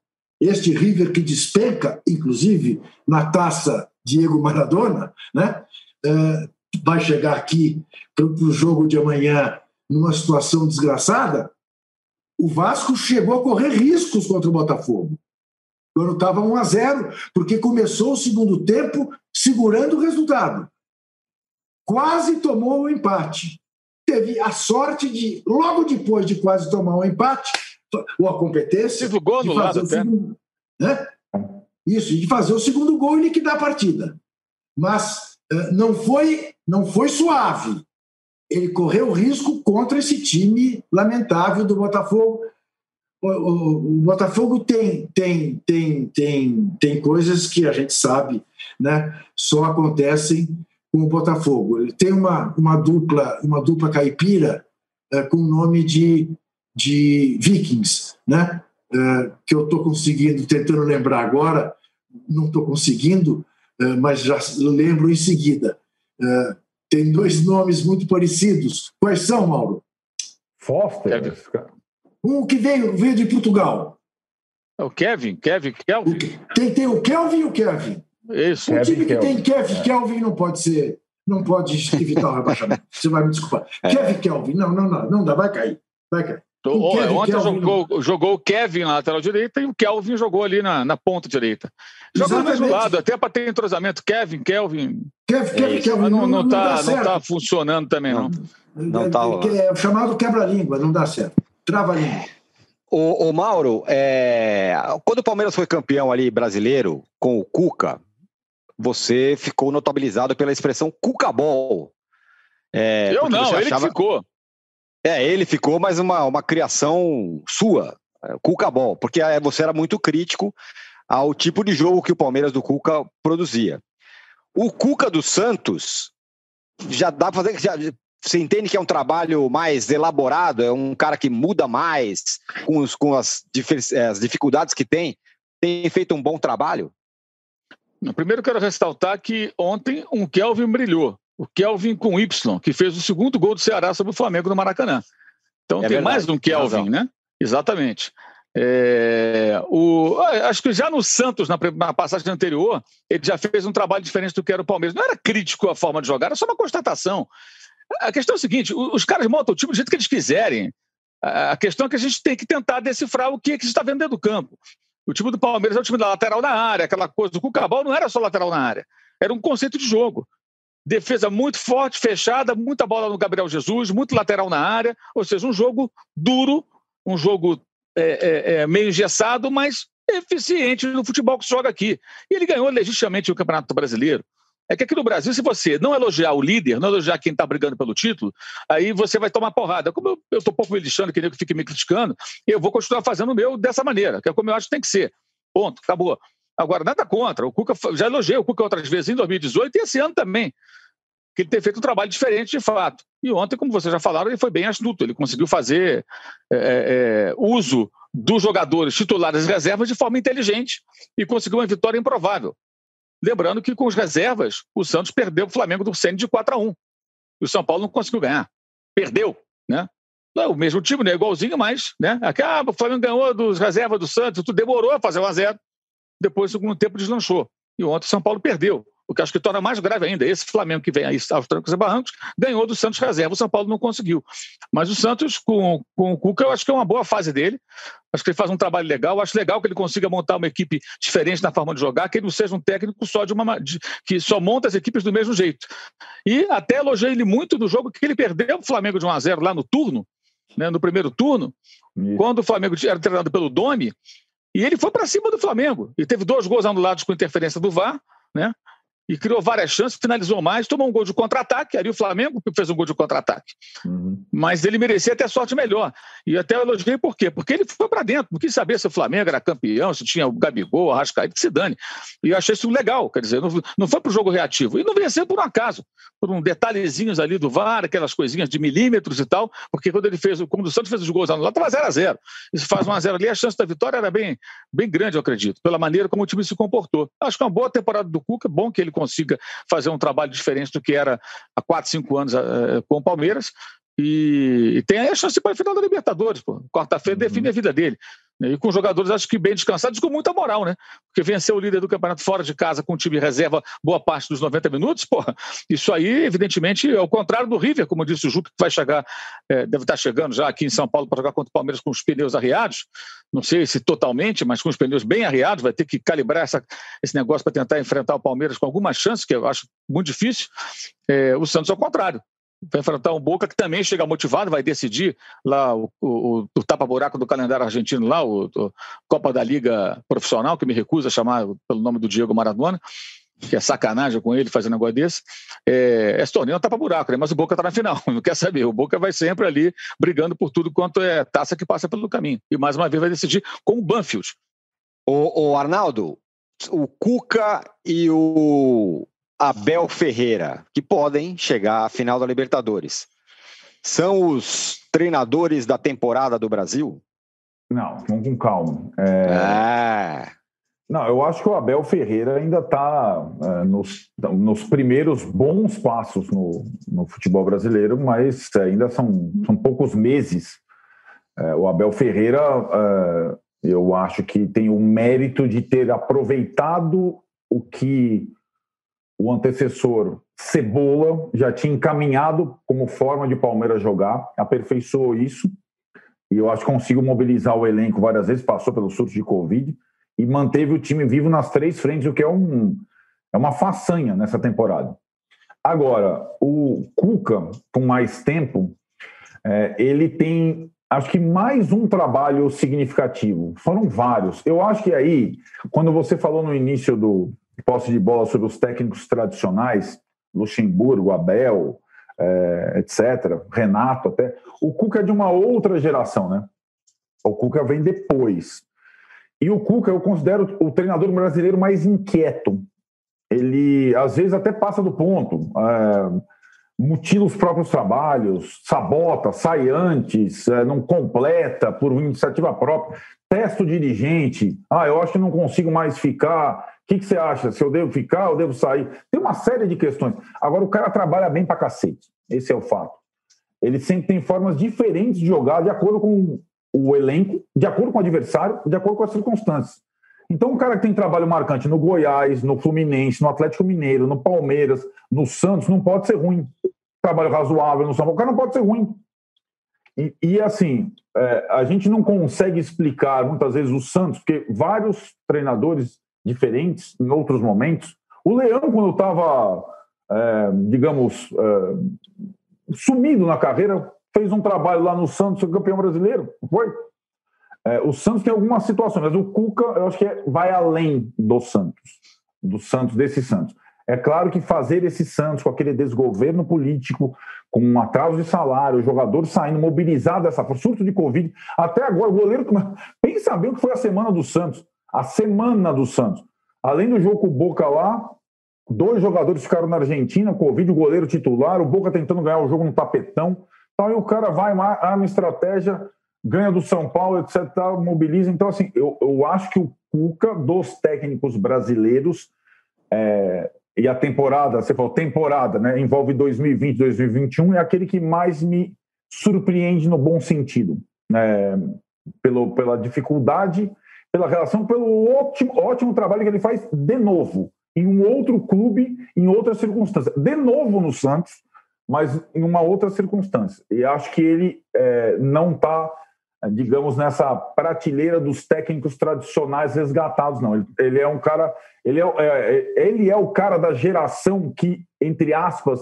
[SPEAKER 2] este River que despenca, inclusive na taça Diego Maradona, né? Uh, vai chegar aqui para o jogo de amanhã numa situação desgraçada, o Vasco chegou a correr riscos contra o Botafogo. Quando estava 1 a 0, porque começou o segundo tempo segurando o resultado. Quase tomou o empate. Teve a sorte de, logo depois de quase tomar o empate, ou a competência.
[SPEAKER 3] Teve o gol no lado até. Segundo,
[SPEAKER 2] né? Isso, de fazer o segundo gol e liquidar a partida. Mas uh, não foi, não foi suave. Ele correu risco contra esse time lamentável do Botafogo. O, o, o, Botafogo tem, tem, tem, tem, tem coisas que a gente sabe, né? Só acontecem com o Botafogo. Ele tem uma, uma dupla, uma dupla caipira uh, com o nome de, de Vikings, né? Eh, que eu estou conseguindo, tentando lembrar agora, não estou conseguindo, uh, mas já lembro em seguida. Uh, tem dois nomes muito parecidos. Quais são, Mauro?
[SPEAKER 4] Foster.
[SPEAKER 2] Um que veio, veio de Portugal.
[SPEAKER 3] É o Kevin, Kevin, Kelvin.
[SPEAKER 2] Tem, tem o Kelvin e o Kevin.
[SPEAKER 3] Isso.
[SPEAKER 2] Um
[SPEAKER 4] Kevin
[SPEAKER 2] time que
[SPEAKER 4] Kelvin.
[SPEAKER 2] tem Kevin Kelvin não pode ser, não pode evitar o rebaixamento. Você vai me desculpar. Kevin Kelvin, não, não, não, não dá, vai cair. Vai cair. O Kevin,
[SPEAKER 3] ontem
[SPEAKER 2] Kelvin
[SPEAKER 3] jogou, jogou o Kevin na lateral direita e o Kelvin jogou ali na, na ponta direita. Jogou do mesmo lado, até para ter entrosamento. Kevin, Kelvin.
[SPEAKER 2] Kevin, Kevin,
[SPEAKER 1] isso.
[SPEAKER 2] Kelvin
[SPEAKER 3] não, não,
[SPEAKER 2] dá
[SPEAKER 3] tá, não
[SPEAKER 2] certo.
[SPEAKER 3] tá funcionando também, não.
[SPEAKER 1] Não tá rolando.
[SPEAKER 2] É o chamado quebra-língua, não dá certo. Trava-língua.
[SPEAKER 1] O, Mauro, é, quando o Palmeiras foi campeão ali brasileiro com o Cuca, você ficou notabilizado pela expressão Cuca-Ball. É,
[SPEAKER 3] Eu não, ele
[SPEAKER 1] achava-
[SPEAKER 3] que ficou.
[SPEAKER 1] É, ele ficou, mas uma, uma criação sua, é, Cuca Ball, porque é, você era muito crítico ao tipo de jogo que o Palmeiras do Cuca produzia. O Cuca do Santos já dá para fazer. Já, você entende que é um trabalho mais elaborado, é um cara que muda mais com, os, com as, difer- as dificuldades que tem, tem feito um bom trabalho?
[SPEAKER 3] Primeiro quero ressaltar que ontem um Kelvin brilhou. O Kelvin com Y, que fez o segundo gol do Ceará sobre o Flamengo no Maracanã. Então
[SPEAKER 1] É
[SPEAKER 3] tem
[SPEAKER 1] verdade,
[SPEAKER 3] mais um Kelvin, né? Exatamente. É, o, ah, acho que já no Santos, na, na passagem anterior, ele já fez um trabalho diferente do que era o Palmeiras. Não era crítico à forma de jogar, era só uma constatação. A questão é o seguinte: os caras montam o time do jeito que eles quiserem. A a questão é que a gente tem que tentar decifrar o que, é que está vendo dentro do campo. O time do Palmeiras é o time da lateral na área, aquela coisa. O Cucabal não era só lateral na área, era um conceito de jogo. Defesa muito forte, fechada, muita bola no Gabriel Jesus, muito lateral na área, ou seja, um jogo duro, um jogo é, é, é, meio engessado, mas eficiente no futebol que se joga aqui. E ele ganhou legitimamente o Campeonato Brasileiro. É que aqui no Brasil, se você não elogiar o líder, não elogiar quem está brigando pelo título, aí você vai tomar porrada. Como eu estou pouco me lixando, que nem que fique me criticando, eu vou continuar fazendo o meu dessa maneira, que é como eu acho que tem que ser. Ponto, acabou. Agora, nada contra. O Cuca já elogiei o Cuca outras vezes em 2018 e esse ano também. Que ele tem feito um trabalho diferente de fato. E ontem, como vocês já falaram, ele foi bem astuto. Ele conseguiu fazer é, é, uso dos jogadores titulares e reservas de forma inteligente e conseguiu uma vitória improvável. Lembrando que com os reservas, o Santos perdeu o Flamengo do Ceni de 4 a 1 E o São Paulo não conseguiu ganhar. Perdeu, né? Não é o mesmo time, né? Igualzinho, mas, né? Aqui, ah, o Flamengo ganhou dos reservas do Santos, tudo demorou a fazer 1 a 0 Depois, no segundo tempo, deslanchou. E ontem o São Paulo perdeu. O que acho que torna mais grave ainda. Esse Flamengo que vem aí aos trancos e barrancos ganhou do Santos reserva. O São Paulo não conseguiu. Mas o Santos, com, com o Cuca, eu acho que é uma boa fase dele. Acho que ele faz um trabalho legal. Acho legal que ele consiga montar uma equipe diferente na forma de jogar, que ele não seja um técnico só de uma de, que só monta as equipes do mesmo jeito. E até elogiei ele muito no jogo que ele perdeu o Flamengo de 1 a 0 lá no turno, né, no primeiro turno,
[SPEAKER 4] Isso.
[SPEAKER 3] quando o Flamengo era treinado pelo Domi, e ele foi para cima do Flamengo. E teve dois gols anulados com interferência do VAR, né? E criou várias chances, finalizou mais, tomou um gol de contra-ataque. Ali o Flamengo fez um gol de contra-ataque.
[SPEAKER 4] Uhum.
[SPEAKER 3] Mas ele merecia até sorte melhor. E até eu elogiei por quê? Porque ele foi para dentro, não quis saber se o Flamengo era campeão, se tinha o Gabigol, o Arrascaeta, que se dane. E eu achei isso legal, quer dizer, não, não foi para o jogo reativo. E não venceu por um acaso, por um detalhezinhos ali do VAR, aquelas coisinhas de milímetros e tal, porque quando ele fez, quando o Santos fez os gols anulados, estava 0 a 0 E se faz 1 a 0 ali, a chance da vitória era bem, bem grande, eu acredito, pela maneira como o time se comportou. Acho que é uma boa temporada do Cuca, bom que ele consiga fazer um trabalho diferente do que era há 4, 5 anos eh, com o Palmeiras. E, tem a chance para a final da Libertadores, pô. Quarta-feira
[SPEAKER 4] Uhum.
[SPEAKER 3] define a vida dele. Né? E com jogadores, acho que bem descansados, com muita moral, né? Porque vencer o líder do campeonato fora de casa com o time reserva boa parte dos 90 minutos, porra, isso aí, evidentemente, é o contrário do River, como disse o Juca, que vai chegar, eh, deve estar chegando já aqui em São Paulo para jogar contra o Palmeiras com os pneus arriados. Não sei se totalmente, mas com os pneus bem arriados, vai ter que calibrar essa, esse negócio para tentar enfrentar o Palmeiras com alguma chance, que eu acho muito difícil. Eh, o Santos, ao contrário vai enfrentar um Boca que também chega motivado, vai decidir lá o, o, o tapa-buraco do calendário argentino lá, o, o, Copa da Liga Profissional, que me recusa a chamar pelo nome do Diego Maradona, que é sacanagem com ele fazer um negócio desse. É, esse torneio é um tapa-buraco, né? mas o Boca está na final, não quer saber. O Boca vai sempre ali brigando por tudo quanto é taça que passa pelo caminho. E mais uma vez vai decidir com o Banfield.
[SPEAKER 1] O, o Arnaldo, o Cuca e o Abel Ferreira, que podem chegar à final da Libertadores. São os treinadores da temporada do Brasil?
[SPEAKER 4] Não, vamos com calma. É,
[SPEAKER 1] É.
[SPEAKER 4] Não, eu acho que o Abel Ferreira ainda está nos, nos primeiros bons passos no, no futebol brasileiro, mas ainda são, são poucos meses. É, o Abel Ferreira é, Eu acho que tem o mérito de ter aproveitado o que o antecessor Cebola já tinha encaminhado como forma de Palmeiras jogar, aperfeiçoou isso, e eu acho que consigo mobilizar o elenco várias vezes, passou pelo surto de Covid, e manteve o time vivo nas três frentes, o que é, um, é uma façanha nessa temporada. Agora, o Cuca, com mais tempo, é, ele tem, acho que mais um trabalho significativo. Foram vários. Eu acho que aí, quando você falou no início do posse de bola sobre os técnicos tradicionais, Luxemburgo, Abel, é, etc., Renato até, o Cuca é de uma outra geração, né? O Cuca vem depois. E o Cuca eu considero o treinador brasileiro mais inquieto. Ele, às vezes, até passa do ponto. É, mutila os próprios trabalhos, sabota, sai antes, é, não completa por iniciativa própria, testa o dirigente. Ah, eu acho que não consigo mais ficar. O que, que, você acha? Se eu devo ficar, eu devo sair? Tem uma série de questões. Agora, o cara trabalha bem pra cacete. Esse é o fato. Ele sempre tem formas diferentes de jogar de acordo com o elenco, de acordo com o adversário, de acordo com as circunstâncias. Então, o cara que tem trabalho marcante no Goiás, no Fluminense, no Atlético Mineiro, no Palmeiras, no Santos, não pode ser ruim. Trabalho razoável no São Paulo, o cara não pode ser ruim. E, e assim, é, a gente não consegue explicar muitas vezes o Santos, porque vários treinadores diferentes em outros momentos. O Leão, quando estava, é, digamos, é, sumido na carreira, fez um trabalho lá no Santos, campeão brasileiro, foi? É, o Santos tem algumas situações, mas o Cuca, eu acho que é, vai além do Santos, do Santos, desse Santos. É claro que fazer esse Santos com aquele desgoverno político, com um atraso de salário, o jogador saindo mobilizado dessa surto de Covid, até agora o goleiro. Pensa bem o que foi a semana do Santos a semana do Santos. Além do jogo com o Boca lá, dois jogadores ficaram na Argentina, Covid, o goleiro titular, o Boca tentando ganhar o jogo no tapetão. Então, aí o cara vai, arma estratégia, ganha do São Paulo, etc., mobiliza. Então, assim, eu, eu acho que o Cuca, dos técnicos brasileiros, é, e a temporada, você falou temporada, né, envolve 2020, 2021, é aquele que mais me surpreende no bom sentido. É, pelo, pela dificuldade pela relação, pelo ótimo, ótimo trabalho que ele faz de novo, em um outro clube, em outra circunstância. De novo no Santos, mas em uma outra circunstância. E acho que ele é, não está, digamos, nessa prateleira dos técnicos tradicionais resgatados, não. Ele, ele é um cara. Ele é, é, ele é o cara da geração que, entre aspas,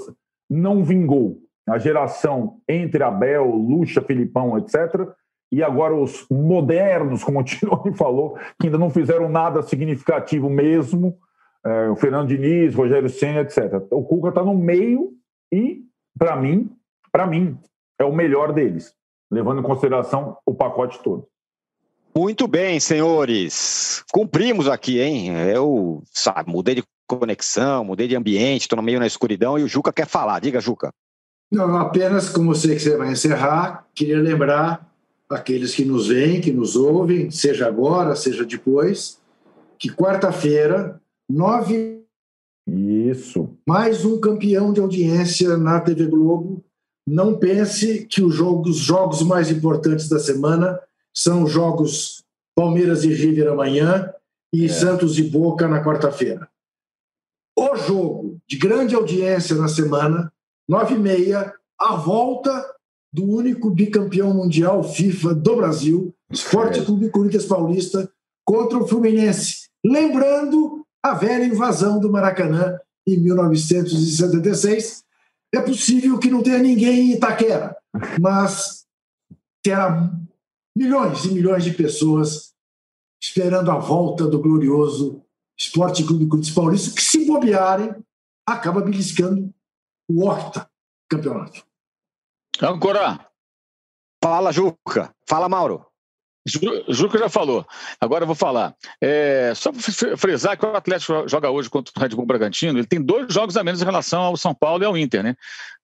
[SPEAKER 4] não vingou. A geração entre Abel, Lucha, Filipão, etc., e agora os modernos, como o Tironi falou, que ainda não fizeram nada significativo mesmo, é, o Fernando Diniz, Rogério Senna, etc. O Cuca está no meio e, para mim, para mim, é o melhor deles, levando em consideração o pacote todo.
[SPEAKER 1] Muito bem, senhores. Cumprimos aqui, hein? Eu sabe, mudei de conexão, mudei de ambiente, estou no meio na escuridão e o Juca quer falar. Diga, Juca.
[SPEAKER 2] Não, apenas como sei que você vai encerrar, queria lembrar aqueles que nos veem, que nos ouvem, seja agora, seja depois, que quarta-feira, nove.
[SPEAKER 4] Isso.
[SPEAKER 2] Mais um campeão de audiência na TV Globo. Não pense que os jogos, os jogos mais importantes da semana são jogos Palmeiras e River amanhã e é. Santos e Boca na quarta-feira. O jogo de grande audiência na semana, nove e meia, a volta do único bicampeão mundial FIFA do Brasil, Esporte. Clube Corinthians Paulista, contra o Fluminense. Lembrando a velha invasão do Maracanã em 1976. É possível que não tenha ninguém em Itaquera, mas terá milhões e milhões de pessoas esperando a volta do glorioso Esporte Clube Corinthians Paulista, que se bobearem, acaba beliscando o octa campeonato.
[SPEAKER 3] Âncora.
[SPEAKER 1] Fala, Juca. Fala, Mauro.
[SPEAKER 3] Juca já falou. Agora eu vou falar. É, só para frisar que o Atlético joga hoje contra o Red Bull Bragantino, ele tem dois jogos a menos em relação ao São Paulo e ao Inter, né?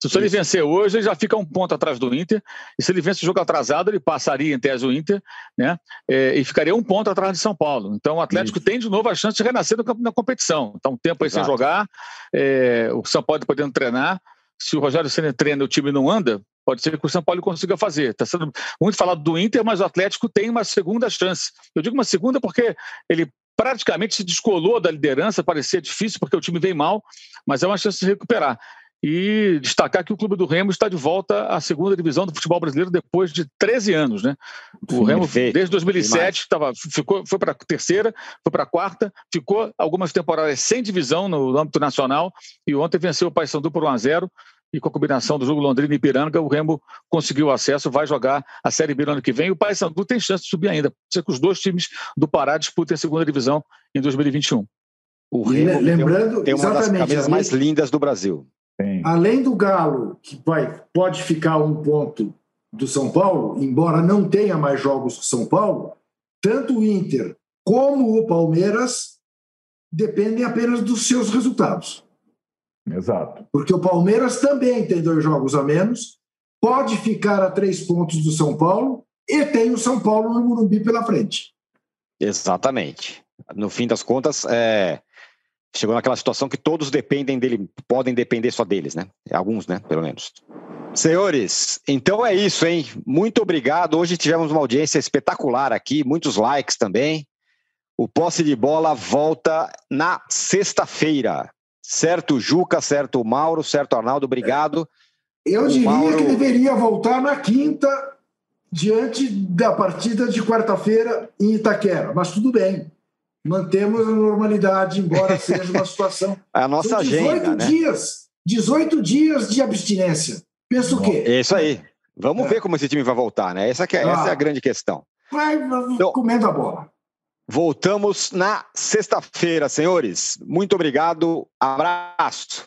[SPEAKER 3] Se, se ele vencer hoje, ele já fica um ponto atrás do Inter. E se ele vence o jogo atrasado, ele passaria em tese o Inter, né? É, e ficaria um ponto atrás de São Paulo. Então o Atlético Isso. tem de novo a chance de renascer no, na competição. Está um tempo aí Exato. sem jogar, é, o São Paulo podendo treinar se o Rogério Senna treina e o time não anda, pode ser que o São Paulo consiga fazer. Está sendo muito falado do Inter, mas o Atlético tem uma segunda chance. Eu digo uma segunda porque ele praticamente se descolou da liderança, parecia difícil porque o time vem mal, mas é uma chance de recuperar. E destacar que o Clube do Remo está de volta à segunda divisão do futebol brasileiro depois de 13 anos, né? O Remo, desde 2007, tava, ficou, foi para a terceira, foi para a quarta, ficou algumas temporadas sem divisão no âmbito nacional e ontem venceu o Paysandu por 1 a 0 e com a combinação do jogo Londrina e Piranga, o Remo conseguiu acesso, vai jogar a Série B no ano que vem. E o Paysandu tem chance de subir ainda. Pode ser que os dois times do Pará disputem a segunda divisão em 2021.
[SPEAKER 2] O Remo lembrando,
[SPEAKER 1] tem uma das camisas mais lindas do Brasil.
[SPEAKER 2] Além do Galo, que vai, pode ficar um ponto do São Paulo, embora não tenha mais jogos que São Paulo, tanto o Inter como o Palmeiras dependem apenas dos seus resultados.
[SPEAKER 4] Exato.
[SPEAKER 2] Porque o Palmeiras também tem dois jogos a menos, pode ficar a três pontos do São Paulo e tem o São Paulo no Morumbi pela frente.
[SPEAKER 1] Exatamente. No fim das contas, é... chegou naquela situação que todos dependem dele, podem depender só deles, né? Alguns, né? Pelo menos. Senhores, então é isso, hein? Muito obrigado. Hoje tivemos uma audiência espetacular aqui, muitos likes também. O posse de bola volta na sexta-feira. Certo, Juca, certo, Mauro, certo, Arnaldo, obrigado.
[SPEAKER 2] Eu o diria Mauro... que deveria voltar na quinta, diante da partida de quarta-feira em Itaquera, mas tudo bem. Mantemos a normalidade, embora seja uma situação.
[SPEAKER 1] É a nossa São 18
[SPEAKER 2] agenda.
[SPEAKER 1] Né?
[SPEAKER 2] dias, 18 dias de abstinência. Pensa o quê?
[SPEAKER 1] É isso aí. Vamos é. ver como esse time vai voltar, né? Essa, é, ah, essa é a grande questão.
[SPEAKER 2] Vai então, comendo a bola.
[SPEAKER 1] Voltamos na sexta-feira, senhores. Muito obrigado. Abraço.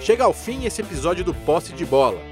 [SPEAKER 8] Chega ao fim esse episódio do Posse de Bola.